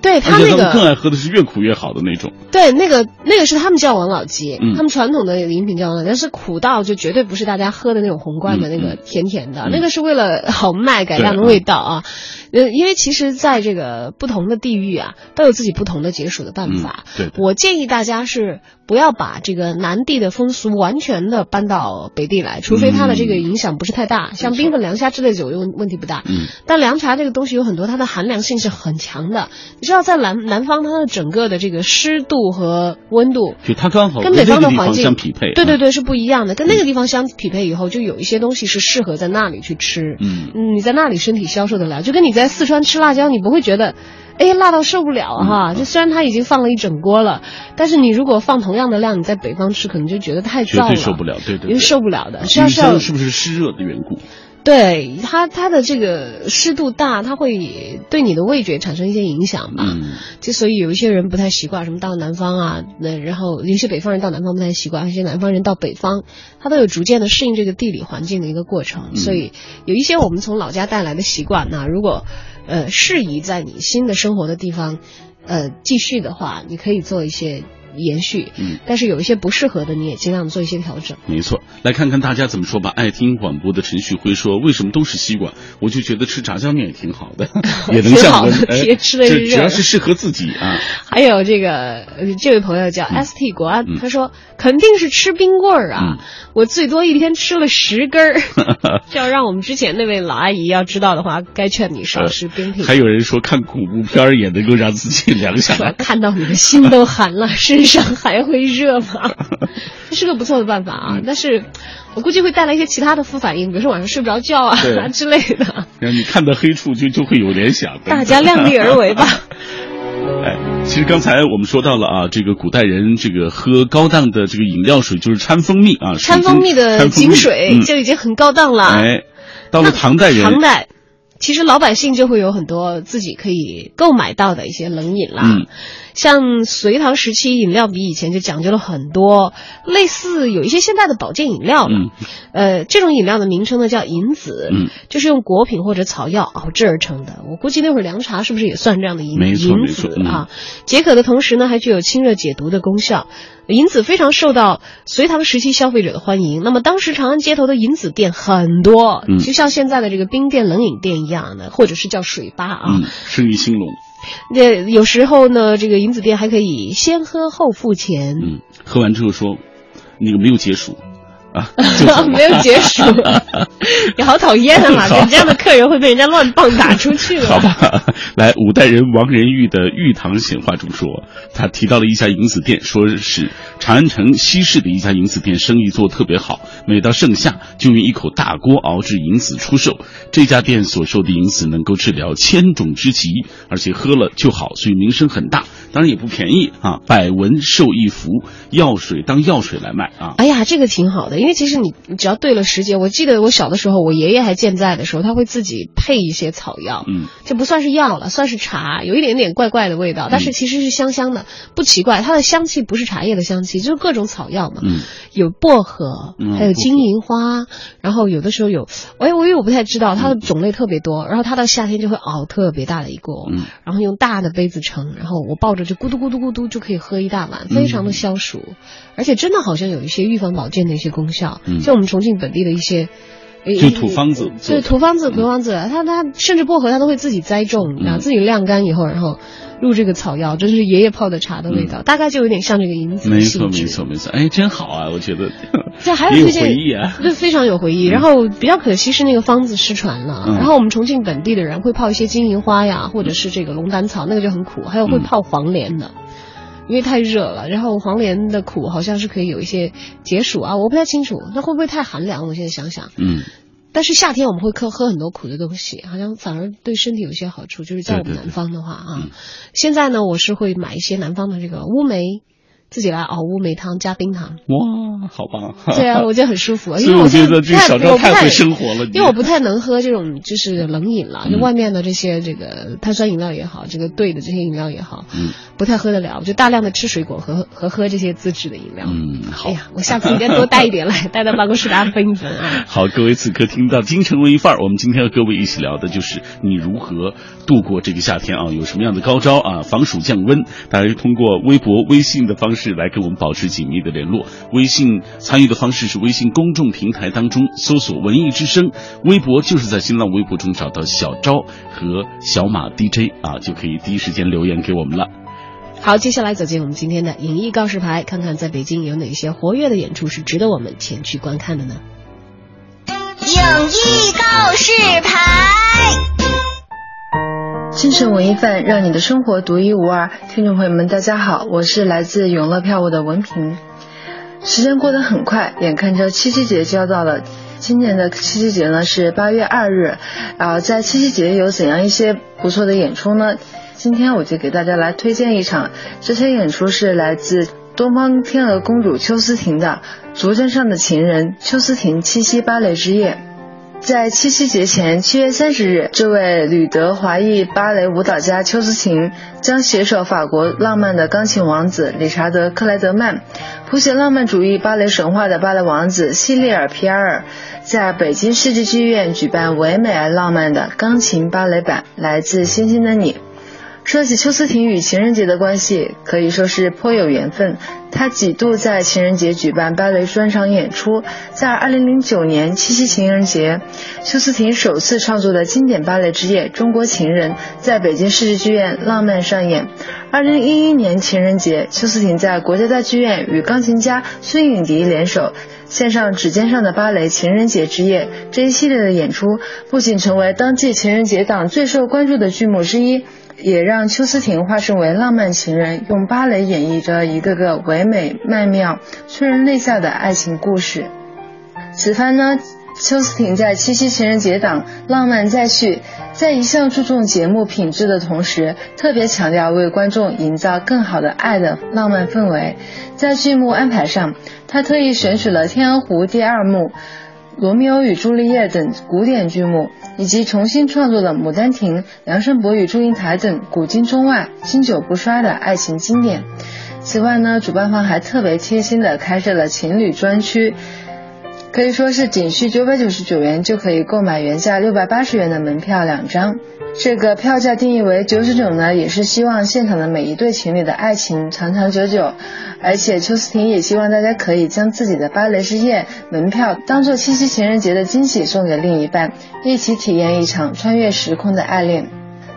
对他那个他更，爱喝的是越苦越好的那种。对那个那个是他们叫王老吉，嗯他们传统的饮品叫王老吉，但是苦到就绝对不是大家喝的那种红罐的嗯那个甜甜的，嗯那个是为了好卖改良的味道啊。呃，因为其实在这个不同的地域啊，都有自己不同的解暑的办法。嗯对对我建议大家是不要把这个南地的风俗完全的搬到北地来，除非它的这个影响不是太大，像冰粉凉虾之类酒问问题不大。嗯但凉茶这个东西有很多，它的寒凉性是很强的。你知道，在南南方，它的整个的这个湿度和温度就它刚好跟北方方的环境相匹配。对对对，是不一样的。跟那个地方相匹配以后，就有一些东西是适合在那里去吃。嗯嗯，你在那里身体消受得了，就跟你在四川吃辣椒，你不会觉得。哎，辣到受不了嗯哈！就虽然它已经放了一整锅了，但是你如果放同样的量，你在北方吃，可能就觉得太燥了，对受不了，对对因为。受不了的。是因为要是要它是不是湿热的缘故？对它它的这个湿度大，它会对你的味觉产生一些影响吧。嗯就所以有一些人不太习惯，什么到南方啊，那然后有些北方人到南方不太习惯，有些南方人到北方，他都有逐渐的适应这个地理环境的一个过程。嗯所以有一些我们从老家带来的习惯那，如果呃适宜在你新的生活的地方呃继续的话，你可以做一些延续。嗯，但是有一些不适合的，你也尽量做一些调整。没错。来看看大家怎么说吧。爱听广播的陈旭辉说：“为什么都是西瓜？我就觉得吃炸酱面也挺好的，也能挺好的降温。哎别 吃得这热只要是适合自己啊。还有这个呃这位朋友叫 ST 国安，他说肯定是吃冰棍儿啊，嗯我最多一天吃了十根儿。这要让我们之前那位老阿姨要知道的话，该劝你少吃冰品。还有人说看恐怖片儿也能够让自己凉下来。看到你的心都寒了，身上还会热吗？这是个不错的办法嗯啊，但是我估计会带来一些其他的副反应，比如说晚上睡不着觉啊对之类的。让你看到黑处就就会有联想。大家量力而为吧。哎，其实刚才我们说到了啊，这个古代人这个喝高档的这个饮料水就是掺蜂蜜啊，掺蜂蜜的井水嗯就已经很高档了。哎，到了唐代人，唐代，其实老百姓就会有很多自己可以购买到的一些冷饮啦。嗯像隋唐时期，饮料比以前就讲究了很多，类似有一些现代的保健饮料了。嗯呃，这种饮料的名称呢叫银子，嗯，就是用果品或者草药熬制而成的。我估计那会儿凉茶是不是也算这样的银银子啊？解渴的同时呢，还具有清热解毒的功效。银子非常受到隋唐时期消费者的欢迎。那么当时长安街头的银子店很多，嗯就像现在的这个冰店、冷饮店一样的，或者是叫水吧啊。嗯，生意兴隆，那有时候呢，这个银子店还可以先喝后付钱。嗯，喝完之后说那个没有解暑啊，没有结束，你好讨厌啊！好你这样的客人会被人家乱棒打 出去了。好吧，来，五代人王仁玉的《玉堂显话》中说，他提到了一家银子店，说是长安城西市的一家银子店，生意做得特别好，每到盛夏就用一口大锅熬制银子出售。这家店所售的银子能够治疗千种之疾，而且喝了就好，所以名声很大。当然也不便宜啊，百文售一服，药水当药水来卖啊。哎呀，这个挺好的，因为其实你你只要对了时节，我记得我小的时候，我爷爷还健在的时候，他会自己配一些草药，嗯，这不算是药了，算是茶，有一点点怪怪的味道，但是其实是香香的，不奇怪，它的香气不是茶叶的香气，就是各种草药嘛，嗯，有薄荷，嗯还有金银花，然后有的时候有，哎，我因为我不太知道，它的种类特别多，然后它到夏天就会熬特别大的一锅，嗯然后用大的杯子盛，然后我抱着就咕嘟咕嘟咕嘟就可以喝一大碗，非常的消暑，而且真的好像有一些预防保健的一些功效，嗯像我们重庆本地的一些。就土方子做对，土方子，土方子，他他甚至薄荷他都会自己栽种，然后自己晾干以后，然后入这个草药，这是爷爷泡的茶的味道，大概就有点像这个银子没错，没错，没错。哎，真好啊！我觉得 这还有也有推荐回忆啊。对，非常有回忆。然后比较可惜是那个方子失传了。嗯然后我们重庆本地的人会泡一些金银花呀，或者是这个龙胆草，那个就很苦。还有会嗯泡黄连的。因为太热了，然后黄连的苦好像是可以有一些解暑啊，我不太清楚，那会不会太寒凉？我现在想想，嗯，但是夏天我们会喝喝很多苦的东西，好像反而对身体有些好处。就是在我们南方的话啊，嗯现在呢，我是会买一些南方的这个乌梅，自己来熬乌梅汤加冰糖。哇，好棒！对啊，我觉得很舒服，所以我因为我觉得这不太小赵太太会生活了。因为我不太能喝这种就是冷饮了，就嗯外面的这些这个碳酸饮料也好，这个兑的这些饮料也好，嗯不太喝得了。我就大量的吃水果和和喝这些自制的饮料。嗯，好哎。呀，我下次应该多带一点来，带到办公室大家分一分啊。好，各位此刻听到京城文艺范儿，我们今天和各位一起聊的就是你如何度过这个夏天啊，有什么样的高招啊，防暑降温。大家通过微博、微信的方式来跟我们保持紧密的联络。微信参与的方式是微信公众平台当中搜索“文艺之声”，微博就是在新浪微博中找到小昭和小马 DJ 啊，就可以第一时间留言给我们了。好，接下来走进我们今天的影艺告示牌，看看在北京有哪些活跃的演出是值得我们前去观看的呢？影艺告示牌。京城文艺范，让你的生活独一无二。听众朋友们，大家好，我是来自永乐票务的文平。时间过得很快，眼看着七夕节就要到了。今年的七夕节呢是八月二日，啊、在七夕节有怎样一些不错的演出呢？今天我就给大家来推荐一场，这些演出是来自东方天鹅公主邱思婷的《竹针上的情人》邱思婷七夕芭蕾之夜。在七夕节前，七月三十日，这位旅德华裔芭蕾舞蹈家邱思琴将携手法国浪漫的钢琴王子理查德·克莱德曼，谱写浪漫主义芭蕾神话的芭蕾王子西利尔·皮埃尔，在北京世纪剧院举办唯美而浪漫的钢琴芭蕾版《来自星星的你》。说起邱思婷与情人节的关系，可以说是颇有缘分。她几度在情人节举办芭蕾专场演出，在2009年七夕情人节，邱思婷首次创作的经典芭蕾之夜《中国情人》在北京世纪剧院浪漫上演。2011年情人节，邱思婷在国家大剧院与钢琴家孙颖迪联手。献上指尖上的芭蕾情人节之夜这一系列的演出，不仅成为当季情人节档最受关注的剧目之一，也让邱思婷化身为浪漫情人，用芭蕾演绎着一个个唯美曼妙、催人泪下的爱情故事。此番呢，邱思婷在七夕情人节档浪漫再续，在一向注重节目品质的同时，特别强调为观众营造更好的爱的浪漫氛围。在剧目安排上，他特意选取了《天鹅湖》第二幕、《罗密欧与朱丽叶》等古典剧目，以及重新创作的《牡丹亭》《梁山伯与祝英台》等古今中外经久不衰的爱情经典。此外呢，主办方还特别贴心的开设了情侣专区。可以说是仅需九百九十九元就可以购买原价六百八十元的门票两张。这个票价定义为九十九呢，也是希望现场的每一对情侣的爱情长长久久。而且邱思婷也希望大家可以将自己的芭蕾之夜门票当做七夕情人节的惊喜送给另一半，一起体验一场穿越时空的爱恋。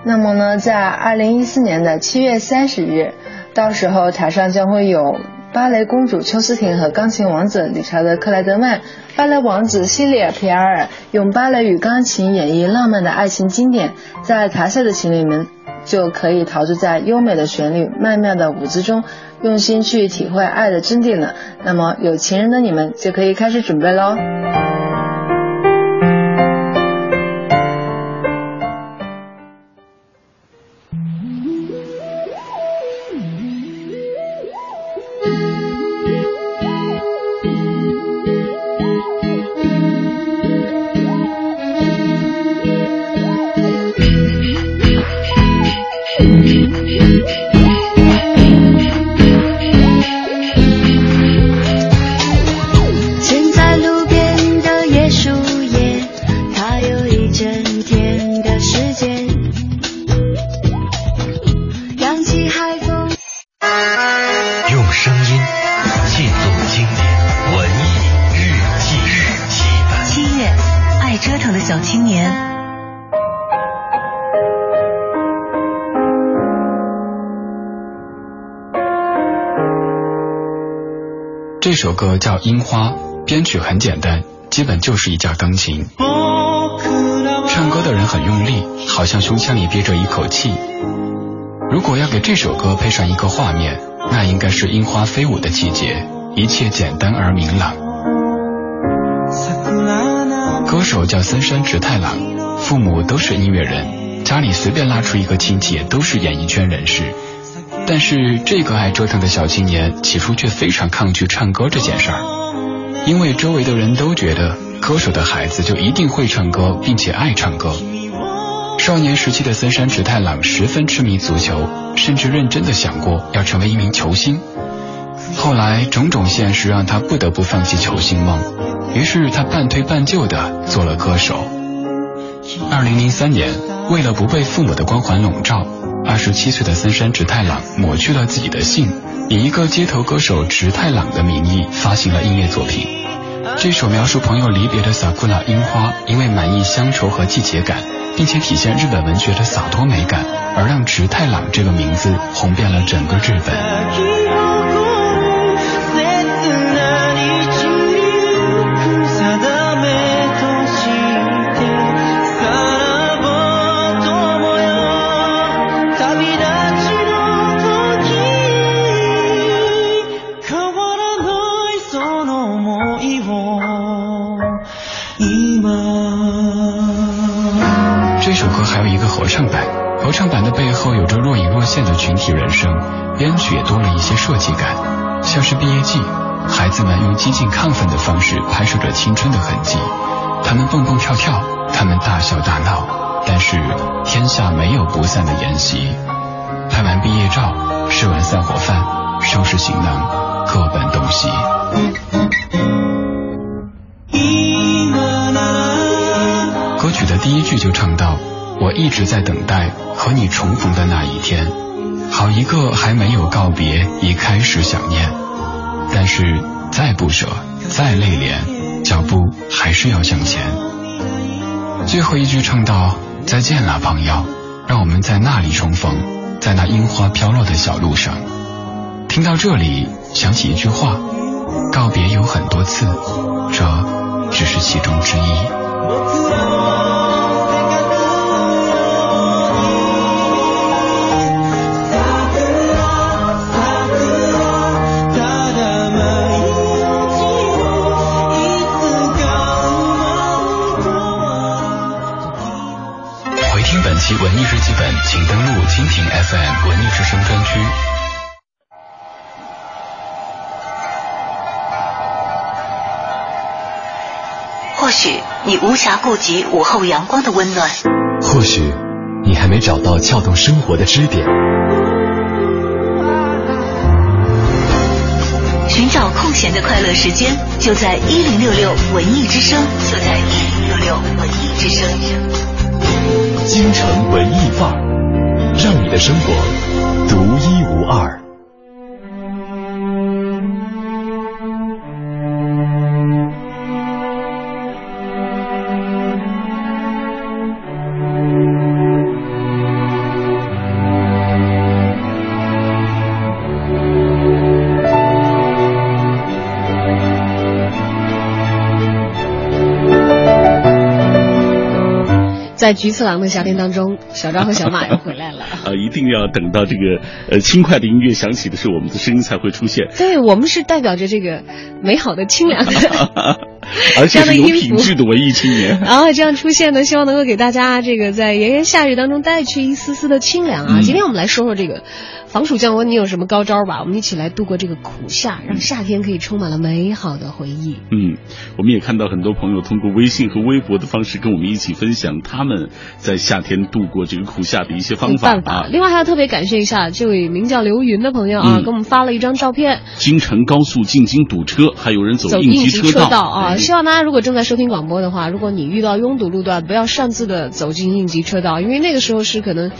那么呢，在二零一四年的七月三十日，到时候台上将会有。芭蕾公主邱思婷和钢琴王子理查德·克莱德曼，芭蕾王子西里尔·皮埃尔用芭蕾与钢琴演绎浪漫的爱情经典，在台下的情侣们就可以陶醉在优美的旋律、曼妙的舞姿中，用心去体会爱的真谛了。那么有情人的你们就可以开始准备喽。首歌叫《樱花》，编曲很简单，基本就是一架钢琴。唱歌的人很用力，好像胸腔里憋着一口气。如果要给这首歌配上一个画面，那应该是樱花飞舞的季节，一切简单而明朗。歌手叫森山直太郎，父母都是音乐人，家里随便拉出一个亲戚都是演艺圈人士。但是这个爱折腾的小青年，起初却非常抗拒唱歌这件事儿，因为周围的人都觉得歌手的孩子就一定会唱歌，并且爱唱歌。少年时期的森山直太郎十分痴迷足球，甚至认真的想过要成为一名球星。后来种种现实让他不得不放弃球星梦，于是他半推半就的做了歌手。二零零三年，为了不被父母的光环笼罩。二十七岁的森山直太郎抹去了自己的姓，以一个街头歌手直太郎的名义发行了音乐作品。这首描述朋友离别的《萨库拉樱花》，因为满意乡愁和季节感，并且体现日本文学的洒脱美感，而让直太郎这个名字红遍了整个日本。编曲也多了一些设计感，像是毕业季，孩子们用激进亢奋的方式拍摄着青春的痕迹，他们蹦蹦跳跳，他们大笑大闹，但是天下没有不散的筵席。拍完毕业照，吃完散伙饭，收拾行囊，各奔东西。歌曲的第一句就唱到：“我一直在等待和你重逢的那一天，好一个还没有告别，已开始想念。但是再不舍，再泪涟，脚步还是要向前。”最后一句唱到：“再见了，朋友，让我们在那里重逢，在那樱花飘落的小路上。”听到这里，想起一句话：“告别有很多次，这只是其中之一。”文艺日记本，请登录蜻蜓 FM 文艺之声专区。或许你无暇顾及午后阳光的温暖，或许你还没找到撬动生活的支点。寻找空闲的快乐时间，就在一零六六文艺之声，就在一零六六文艺之声。京城文艺范儿，让你的生活独一无二。在菊次郎的夏天当中，小张和小马又回来了。啊，一定要等到这个呃轻快的音乐响起的时候，我们的声音才会出现。对我们是代表着这个美好的清凉的 而且是有品质的文艺青年。然后这样出现呢，希望能够给大家这个在炎炎夏日当中带去一丝丝的清凉啊。嗯今天我们来说说这个防暑降温，你有什么高招吧？我们一起来度过这个苦夏，让夏天可以充满了美好的回忆。嗯，我们也看到很多朋友通过微信和微博的方式跟我们一起分享他们在夏天度过这个苦夏的一些方法办法。啊。另外还要特别感谢一下这位名叫刘云的朋友啊，嗯给我们发了一张照片，京城高速进京堵车，还有人走走应急急道道啊！哎希望大家如果正在收听广播的话，如果你遇到拥堵路段，不要擅自的走进应急车道，因为那个时候是可能。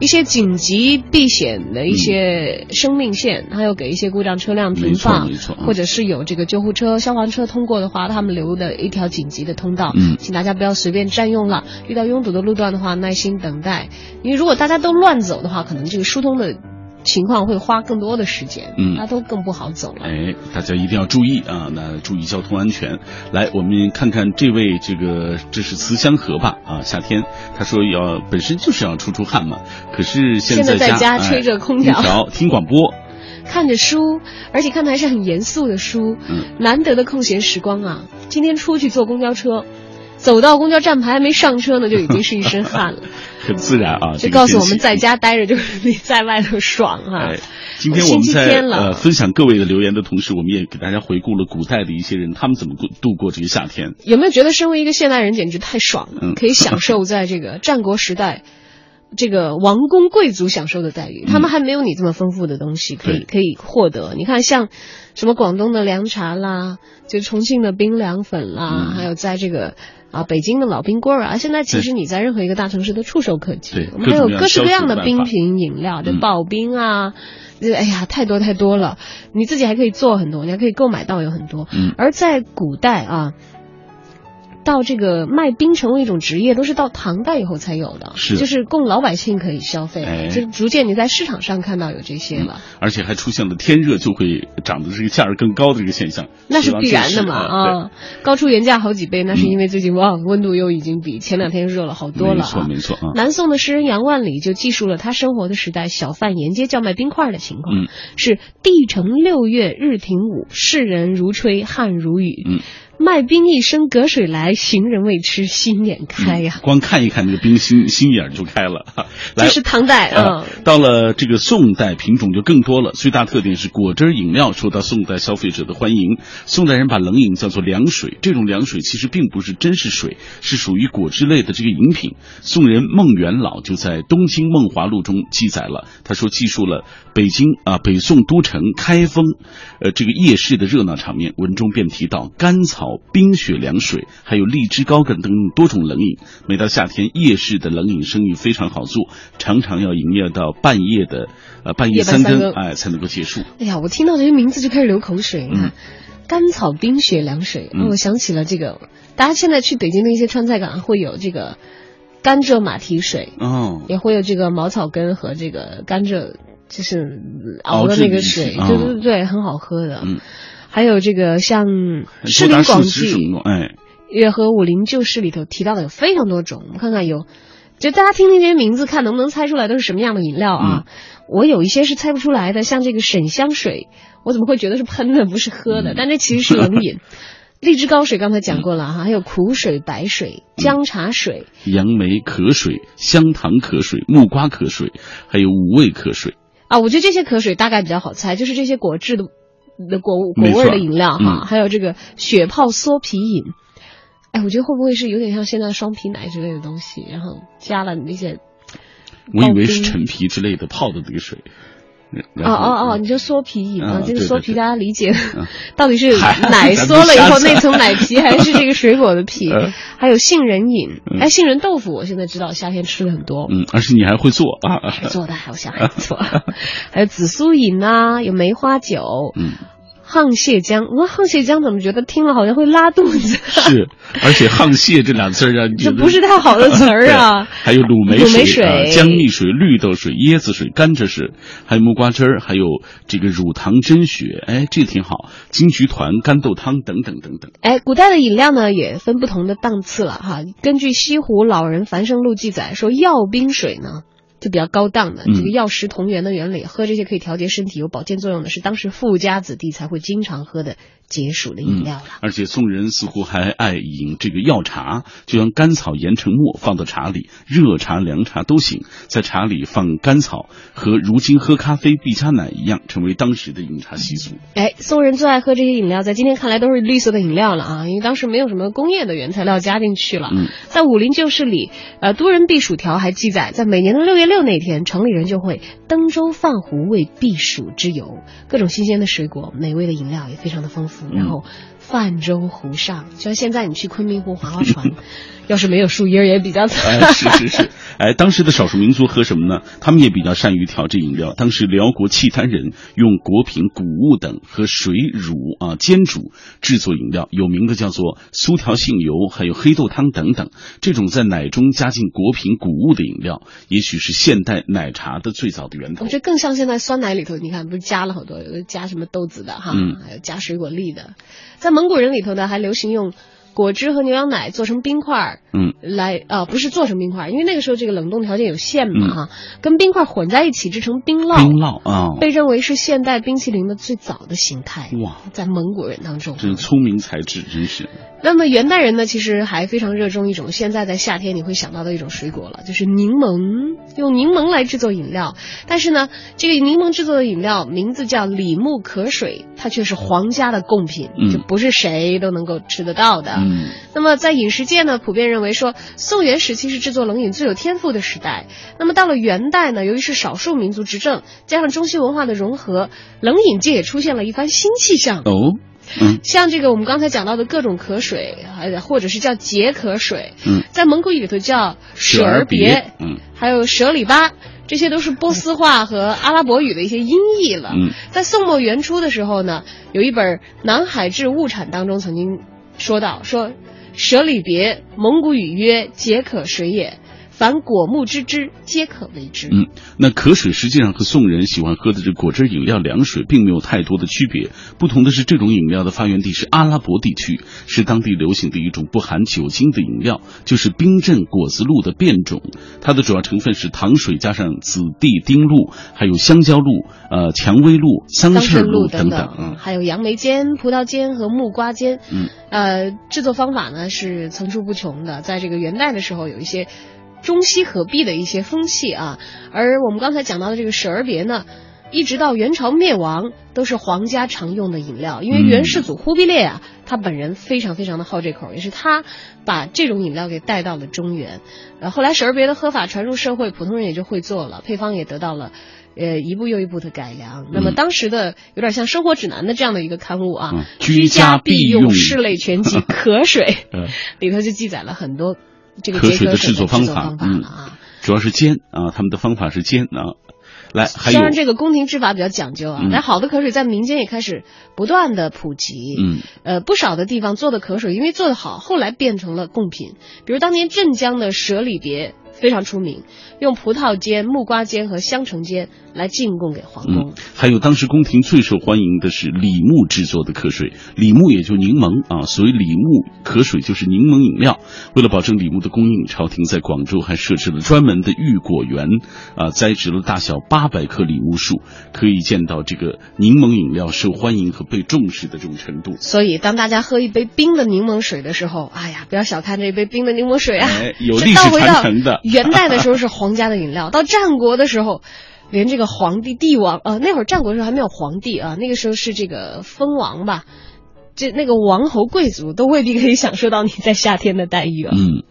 一些紧急避险的一些生命线，还有给一些故障车辆停放，或者是有这个救护车、消防车通过的话，他们留的一条紧急的通道，嗯请大家不要随便占用了。遇到拥堵的路段的话，耐心等待，因为如果大家都乱走的话，可能这个疏通的情况会花更多的时间，嗯那都更不好走了。哎，大家一定要注意啊！那注意交通安全。来，我们看看这位这个这是慈香河吧？啊，夏天他说要本身就是要出出汗嘛，可是现在在在家哎吹着空空调 听广播，看着书，而且看的还是很严肃的书，嗯难得的空闲时光啊！今天出去坐公交车，走到公交站牌还没上车呢，就已经是一身汗了。很自然啊。就告诉我们在家待着就是比在外头爽啊！哎，今天我们在呃分享各位的留言的同时，我们也给大家回顾了古代的一些人，他们怎么过度过这个夏天。有没有觉得身为一个现代人简直太爽了？嗯可以享受在这个战国时代。这个王公贵族享受的待遇，他们还没有你这么丰富的东西可以对可以获得。你看，像什么广东的凉茶啦，就重庆的冰凉粉啦，嗯还有在这个啊北京的老冰棍儿啊，现在其实你在任何一个大城市都触手可及对。我们还有各式各样的冰品饮料，这嗯刨冰啊，这哎呀太多太多了。你自己还可以做很多，你还可以购买到有很多。嗯而在古代啊，到这个卖冰成为一种职业，都是到唐代以后才有的，是。就是供老百姓可以消费，哎。就逐渐你在市场上看到有这些了，而且还出现了天热就会长的这个价格更高的这个现象，那是必然的嘛啊。啊，高出原价好几倍，那是因为最近哇温度又已经比前两天热了好多了没错啊。没错啊。南宋的诗人杨万里就记述了他生活的时代小贩沿街叫卖冰块的情况，嗯。是地城六月日停午，世人如吹汗如雨。嗯卖冰一生隔水来，行人未吃心眼开呀。光看一看那个冰心心眼儿就开了。来这是唐代啊嗯，到了这个宋代，品种就更多了。最大特点是果汁饮料受到宋代消费者的欢迎。宋代人把冷饮叫做凉水，这种凉水其实并不是真是水，是属于果汁类的这个饮品。宋人孟元老就在《东京梦华录》中记载了，他说记述了北京啊北宋都城开封，呃这个夜市的热闹场面。文中便提到甘草、冰雪凉水，还有荔枝糕等等多种冷饮。每到夏天，夜市的冷饮生意非常好做，常常要营业到半夜的呃半夜三更，三哎才能够结束。哎呀，我听到这些名字就开始流口水。嗯，甘草冰雪凉水，嗯我想起了这个，大家现在去北京的一些川菜馆会有这个甘蔗马蹄水，哦，也会有这个茅草根和这个甘蔗，就是熬的那个水，啊对对对，很好喝的。嗯，还有这个像士林广记，哎，也和武林旧事里头提到的有非常多种，我们看看有，就大家听听这些名字，看能不能猜出来都是什么样的饮料啊？我有一些是猜不出来的，像这个沈香水，我怎么会觉得是喷的，不是喝的？但这其实是冷饮。荔枝高水刚才讲过了哈，还有苦水、白水、姜茶水，杨梅可水、香糖可水、木瓜可水，还有五味可水。啊，我觉得这些可水大概比较好猜，就是这些果汁的的果果味的饮料哈，嗯还有这个雪泡缩皮饮。哎，我觉得会不会是有点像现在的双皮奶之类的东西，然后加了那些我以为是陈皮之类的泡的那个水。然哦哦哦，你就缩皮饮啊啊，这个缩皮大家理解嗯。到底是奶咱缩了以后那层奶皮，还是这个水果的皮嗯？还有杏仁饮，嗯。哎，杏仁豆腐我现在知道夏天吃的很多，嗯，而且你还会做啊。还做的，我想还做，还有紫苏饮啊，有梅花酒，嗯，沆瀣江，我，沆瀣江怎么觉得听了好像会拉肚子？是，而且沆瀣这俩字儿让你觉得这不是太好的词儿啊 还有卤梅水、姜蜜水、绿豆水、椰子水、甘蔗水，还有木瓜汁儿，还有这个乳糖真雪，哎，这挺好。金桔团、干豆汤等等等等。哎，古代的饮料呢也分不同的档次了哈。根据《西湖老人繁盛录》记载说，药冰水呢就比较高档的，嗯这个药食同源的原理，喝这些可以调节身体、有保健作用的，是当时富家子弟才会经常喝的解暑的饮料了。而且宋人似乎还爱饮这个药茶，就像甘草研成末放到茶里，热茶、凉茶都行。在茶里放甘草，和如今喝咖啡必加奶一样，成为当时的饮茶习俗。哎，宋人最爱喝这些饮料，在今天看来都是绿色的饮料了啊，因为当时没有什么工业的原材料加进去了。嗯，在《武林旧事》里，呃，都人避暑条还记载，在每年的六月六那天，城里人就会登舟泛湖为避暑之游，各种新鲜的水果、美味的饮料也非常的丰富，然后泛舟湖上，就像现在你去昆明湖划划船，要是没有树荫儿也比较惨。哎，是是是。哎，当时的少数民族喝什么呢？他们也比较善于调制饮料。当时辽国契丹人用果品、谷物等和水乳啊煎煮制作饮料，有名的叫做酥条杏油，还有黑豆汤等等。这种在奶中加进果品、谷物的饮料，也许是现代奶茶的最早的源头我。觉得更像现在酸奶里头，你看不是加了好多，有的加什么豆子的哈，嗯还有加水果粒的。在蒙古人里头呢，还流行用果汁和牛羊奶做成冰块，嗯，来啊、不是做成冰块，因为那个时候这个冷冻条件有限嘛嗯哈，跟冰块混在一起制成冰酪，冰酪啊，被认为是现代冰淇淋的最早的形态。哇，在蒙古人当中，这聪明才智真是。那么元代人呢，其实还非常热衷一种现在在夏天你会想到的一种水果了，就是柠檬，用柠檬来制作饮料。但是呢，这个柠檬制作的饮料名字叫李木可水，它却是皇家的贡品，嗯就不是谁都能够吃得到的。嗯那么在饮食界呢，普遍认为说，宋元时期是制作冷饮最有天赋的时代。那么到了元代呢，由于是少数民族执政，加上中西文化的融合，冷饮界也出现了一番新气象。哦，嗯像这个我们刚才讲到的各种可水，还或者是叫解渴水，嗯，在蒙古语里头叫舍儿别，嗯还有舍里巴，这些都是波斯话和阿拉伯语的一些音译了。嗯在宋末元初的时候呢，有一本《南海志物产》当中曾经说到说，舍里别蒙古语曰解可水也，凡果木之汁皆可为之。嗯，那可水实际上和宋人喜欢喝的这果汁饮料凉水并没有太多的区别，不同的是这种饮料的发源地是阿拉伯地区，是当地流行的一种不含酒精的饮料，就是冰镇果子露的变种。它的主要成分是糖水加上紫地丁露，还有香蕉露、呃蔷薇露、桑葚露等等。嗯还有杨梅尖、葡萄尖和木瓜尖。嗯，呃，制作方法呢是层出不穷的。在这个元代的时候，有一些中西合璧的一些风气啊。而我们刚才讲到的这个舍儿别呢，一直到元朝灭亡，都是皇家常用的饮料。因为元世祖忽必烈啊，他本人非常非常的好这口，也是他把这种饮料给带到了中原。呃，后来舍儿别的喝法传入社会，普通人也就会做了，配方也得到了。呃，一步又一步的改良。那么当时的有点像生活指南的这样的一个刊物啊，嗯居居家必必用室内全集 可水嗯里头就记载了很多这个可水水的制作方方法，嗯了啊。，主要是煎啊，他们的方法是煎啊。来，还有虽然这个宫廷制法比较讲究啊，嗯但好的可水在民间也开始不断的普及。嗯呃，不少的地方做的可水，因为做的好，后来变成了贡品。比如当年镇江的舍里别非常出名，用葡萄煎、木瓜煎和香橙煎来进贡给皇宫。嗯，还有当时宫廷最受欢迎的是李木制作的可水，李木也就柠檬啊，所以李木可水就是柠檬饮料。为了保证李木的供应，朝廷在广州还设置了专门的御果园，啊，栽植了大小八百棵李木树，可以见到这个柠檬饮料受欢迎和被重视的这种程度。所以，当大家喝一杯冰的柠檬水的时候，哎呀，不要小看这一杯冰的柠檬水啊！哎有这历史传承的元代的时候是皇家的饮料，到战国的时候，连这个皇帝、帝王，呃，那会儿战国时候还没有皇帝啊，那个时候是这个封王吧，这那个王侯贵族都未必可以享受到你在夏天的待遇啊。嗯。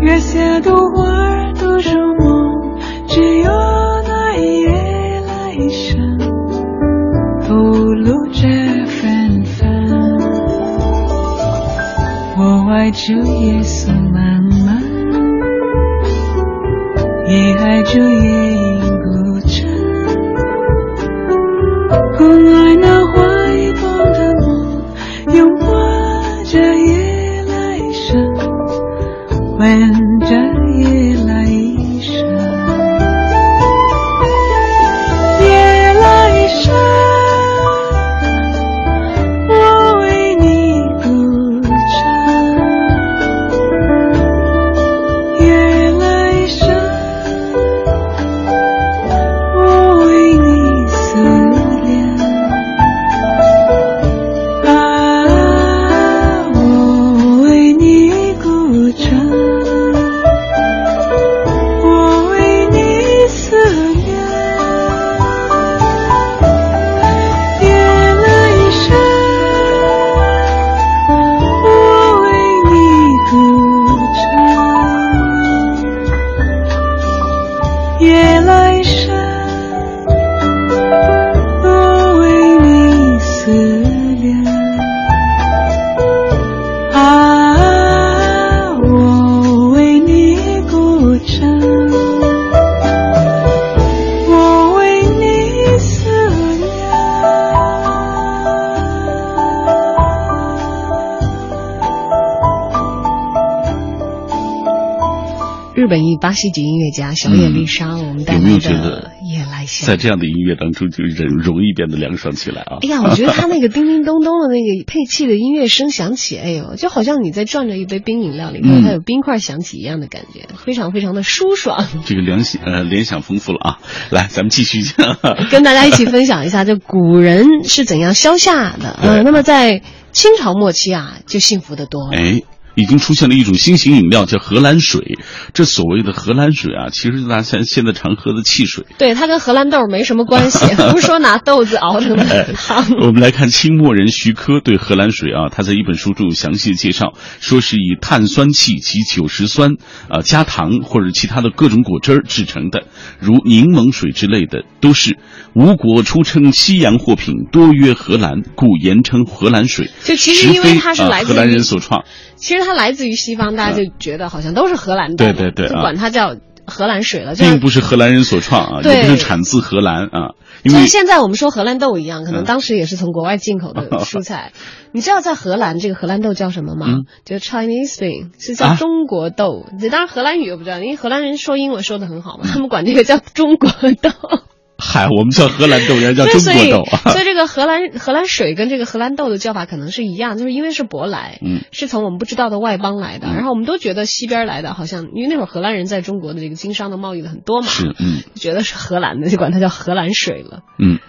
月下的花儿都说梦，只有那一夜来生，透露着芬芳。我爱着夜色漫漫，也爱着夜莺孤枕，巴西籍音乐家小野丽莎，我们带有没有来觉得的《夜来香》。在这样的音乐当中，就人容易变得凉爽起来啊！哎呀，我觉得他那个叮叮咚咚的那个配器的音乐声响起，哎呦，就好像你在转着一杯冰饮料里面，嗯它有冰块响起一样的感觉，非常非常的舒爽。这个联想呃联想丰富了啊！来，咱们继续。跟大家一起分享一下，就古人是怎样消夏的。呃，那么在清朝末期啊，就幸福的多了。哎。已经出现了一种新型饮料，叫荷兰水。这所谓的荷兰水啊，其实大家现现在常喝的汽水。对，它跟荷兰豆没什么关系，不是说拿豆子熬成的汤。我们来看清末人徐科对荷兰水啊，他在一本书中有详细的介绍，说是以碳酸气及酒石酸啊加糖或者其他的各种果汁儿制成的，如柠檬水之类的，都是吴国出称西洋货品，多曰荷兰，故言称荷兰水。就其实因为它是来自荷兰人所创。其实它来自于西方，大家就觉得好像都是荷兰对豆，对对，就管它叫荷兰水了，并不是荷兰人所创啊，也不是产自荷兰啊。就像现在我们说荷兰豆一样，可能当时也是从国外进口的蔬菜。你知道在荷兰这个荷兰豆叫什么吗？嗯、就 Chinese bean 是叫中国豆。啊、当然荷兰语我不知道，因为荷兰人说英文说的很好嘛，他们管这个叫中国豆。嗨，我们叫荷兰豆，人家叫中国豆啊。所以这个荷兰荷兰水跟这个荷兰豆的叫法可能是一样，就是因为是舶来，嗯，是从我们不知道的外邦来的，嗯、然后我们都觉得西边来的，好像因为那会儿荷兰人在中国的这个经商的贸易的很多嘛，是，嗯，觉得是荷兰的，就管它叫荷兰水了，嗯。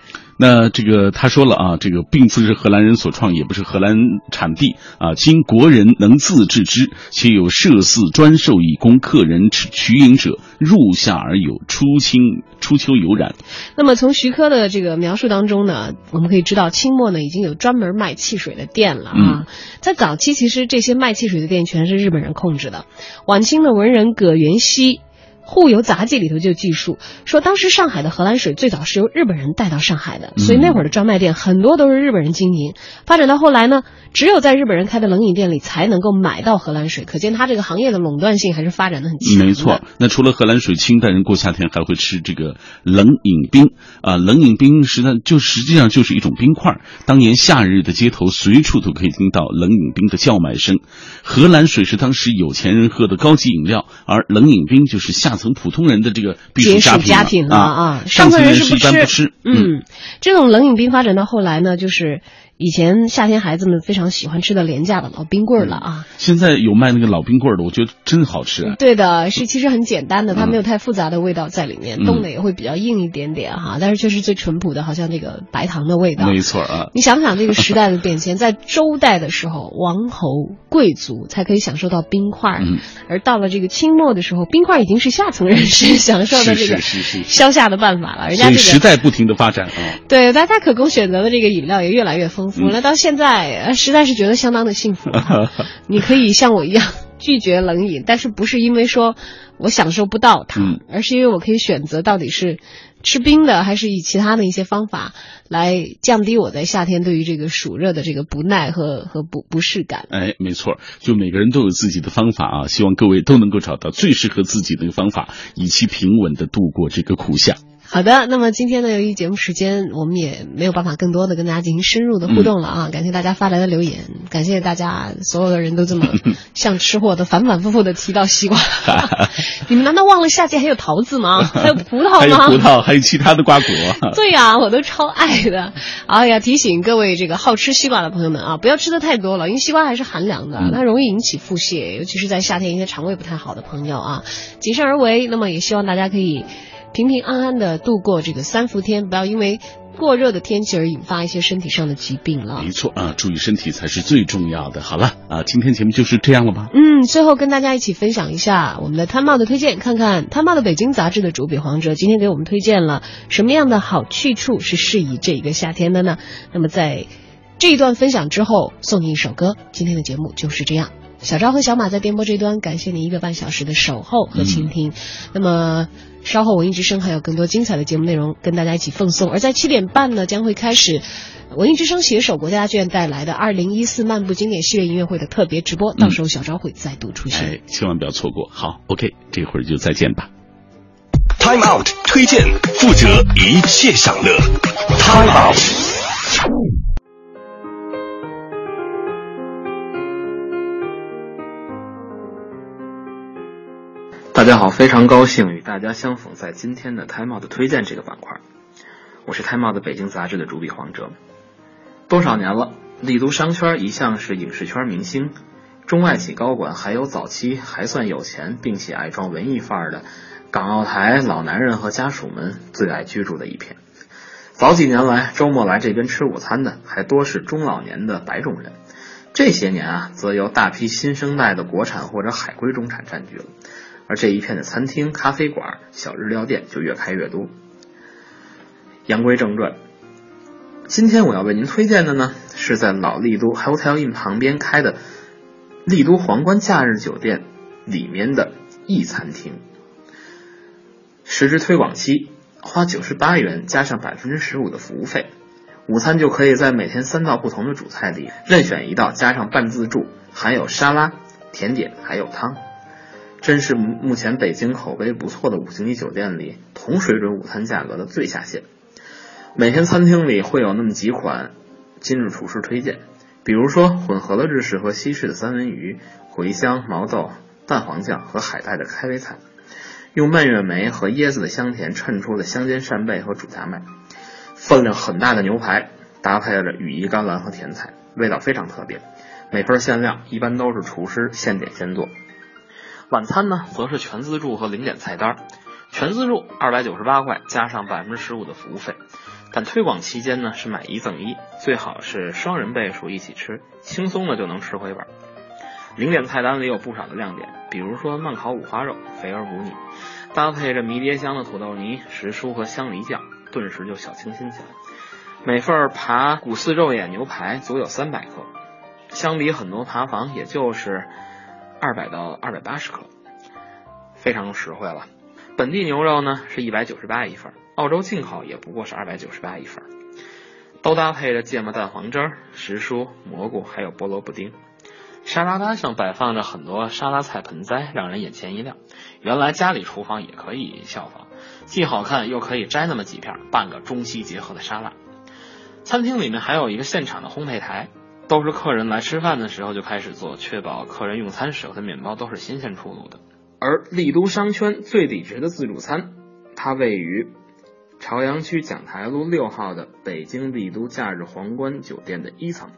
那这个他说了啊，这个并不是荷兰人所创，也不是荷兰产地啊，今国人能自制之，且有设寺专授以供客人取饮者，入夏而有，初清初秋有染。那么从徐科的这个描述当中呢，我们可以知道清末呢已经有专门卖汽水的店了啊。嗯、在早期，其实这些卖汽水的店全是日本人控制的。晚清的文人葛元熙。《沪游杂记》里头就记述说，当时上海的荷兰水最早是由日本人带到上海的，所以那会儿的专卖店很多都是日本人经营。发展到后来呢，只有在日本人开的冷饮店里才能够买到荷兰水，可见它这个行业的垄断性还是发展的很强。没错，那除了荷兰水，清代人过夏天还会吃这个冷饮冰啊，冷饮冰实际上就实际上就是一种冰块。当年夏日的街头随处都可以听到冷饮冰的叫卖声。荷兰水是当时有钱人喝的高级饮料，而冷饮冰就是夏层普通人的这个避暑家品品了啊，上层人是一般不吃。嗯，这种冷饮冰发展到后来呢，就是以前夏天孩子们非常喜欢吃的廉价的老冰棍了啊。现在有卖那个老冰棍的，我觉得真好吃、啊。对的，是其实很简单的，它没有太复杂的味道在里面，冻、嗯、的也会比较硬一点点哈，但是却是最淳朴的，好像那个白糖的味道。没错啊。你想想这个时代的变迁，在周代的时候，王侯贵族才可以享受到冰块，嗯、而到了这个清末的时候，冰块已经是下层人士 享受的这个消夏的办法了。人家、这个、时代不停的发展啊。对，大家可供选择的这个饮料也越来越丰那到现在呃实在是觉得相当的幸福啊。你可以像我一样拒绝冷饮，但是不是因为说我享受不到它，而是因为我可以选择到底是吃冰的，还是以其他的一些方法来降低我在夏天对于这个暑热的这个不耐和和不不适感。哎，没错，就每个人都有自己的方法啊，希望各位都能够找到最适合自己的一个方法，以期平稳的度过这个苦夏。好的，那么今天呢，由于节目时间，我们也没有办法更多的跟大家进行深入的互动了啊！感谢大家发来的留言，感谢大家所有的人都这么 像吃货的反反复复的提到西瓜。你们难道忘了夏季还有桃子吗？还有葡萄吗？还有葡萄，还有其他的瓜果。对呀，我都超爱的。哎呀，提醒各位这个好吃西瓜的朋友们啊，不要吃的太多了，因为西瓜还是寒凉的，它容易引起腹泻，尤其是在夏天一些肠胃不太好的朋友啊，谨慎而为。那么也希望大家可以。平平安安的度过这个三伏天，不要因为过热的天气而引发一些身体上的疾病了。没错啊，注意身体才是最重要的。好了啊，今天节目就是这样了吧？嗯，最后跟大家一起分享一下我们的摊帽的推荐，看看摊帽的北京杂志的主笔黄哲今天给我们推荐了什么样的好去处是适宜这一个夏天的呢？那么在这一段分享之后，送你一首歌。今天的节目就是这样。小昭和小马在电波这端，感谢您一个半小时的守候和倾听。那么稍后文艺之声还有更多精彩的节目内容跟大家一起奉送。而在七点半呢，将会开始文艺之声携手国家剧院带来的二零一四漫步经典系列音乐会的特别直播，到时候小昭会再度出现，哎，千万不要错过。好，OK，这会儿就再见吧。Time Out 推荐，负责一切享乐。Time Out。大家好，非常高兴与大家相逢在今天的 Time Out 推荐这个板块。我是 Time Out 的北京杂志的主笔黄哲。多少年了，丽都商圈一向是影视圈明星、中外企高管，还有早期还算有钱并且爱装文艺范儿的港澳台老男人和家属们最爱居住的一片。早几年来，周末来这边吃午餐的还多是中老年的白种人。这些年啊，则由大批新生代的国产或者海归中产占据了。而这一片的餐厅、咖啡馆、小日料店就越开越多。言归正传，今天我要为您推荐的呢，是在老丽都 Hotel Inn 旁边开的丽都皇冠假日酒店里面的 E 餐厅。时值推广期，花九十八元加上百分之十五的服务费，午餐就可以在每天三道不同的主菜里任选一道，加上半自助，含有沙拉、甜点还有汤。真是目前北京口碑不错的五星级酒店里同水准午餐价格的最下限。每天餐厅里会有那么几款今日厨师推荐，比如说混合了日式和西式的三文鱼、茴香、毛豆、蛋黄酱和海带的开胃菜，用蔓越莓和椰子的香甜衬出的香煎扇贝和煮夹麦，分量很大的牛排搭配着羽衣甘蓝和甜菜，味道非常特别。每份限量，一般都是厨师现点现做。晚餐呢，则是全自助和零点菜单。全自助二百九十八块，加上百分之十五的服务费。但推广期间呢，是买一赠一，最好是双人倍数一起吃，轻松的就能吃回本。零点菜单里有不少的亮点，比如说慢烤五花肉，肥而不腻，搭配着迷迭香的土豆泥、时蔬和香梨酱，顿时就小清新起来。每份扒骨丝肉眼牛排足有三百克，相比很多扒房也就是。二百到二百八十克，非常实惠了。本地牛肉呢是一百九十八一份，澳洲进口也不过是二百九十八一份，都搭配着芥末蛋黄汁、时蔬、蘑菇还有菠萝布丁。沙拉单上摆放着很多沙拉菜盆栽，让人眼前一亮。原来家里厨房也可以效仿，既好看又可以摘那么几片，拌个中西结合的沙拉。餐厅里面还有一个现场的烘焙台。都是客人来吃饭的时候就开始做，确保客人用餐时候的面包都是新鲜出炉的。而丽都商圈最抵值的自助餐，它位于朝阳区讲台路六号的北京丽都假日皇冠酒店的一层。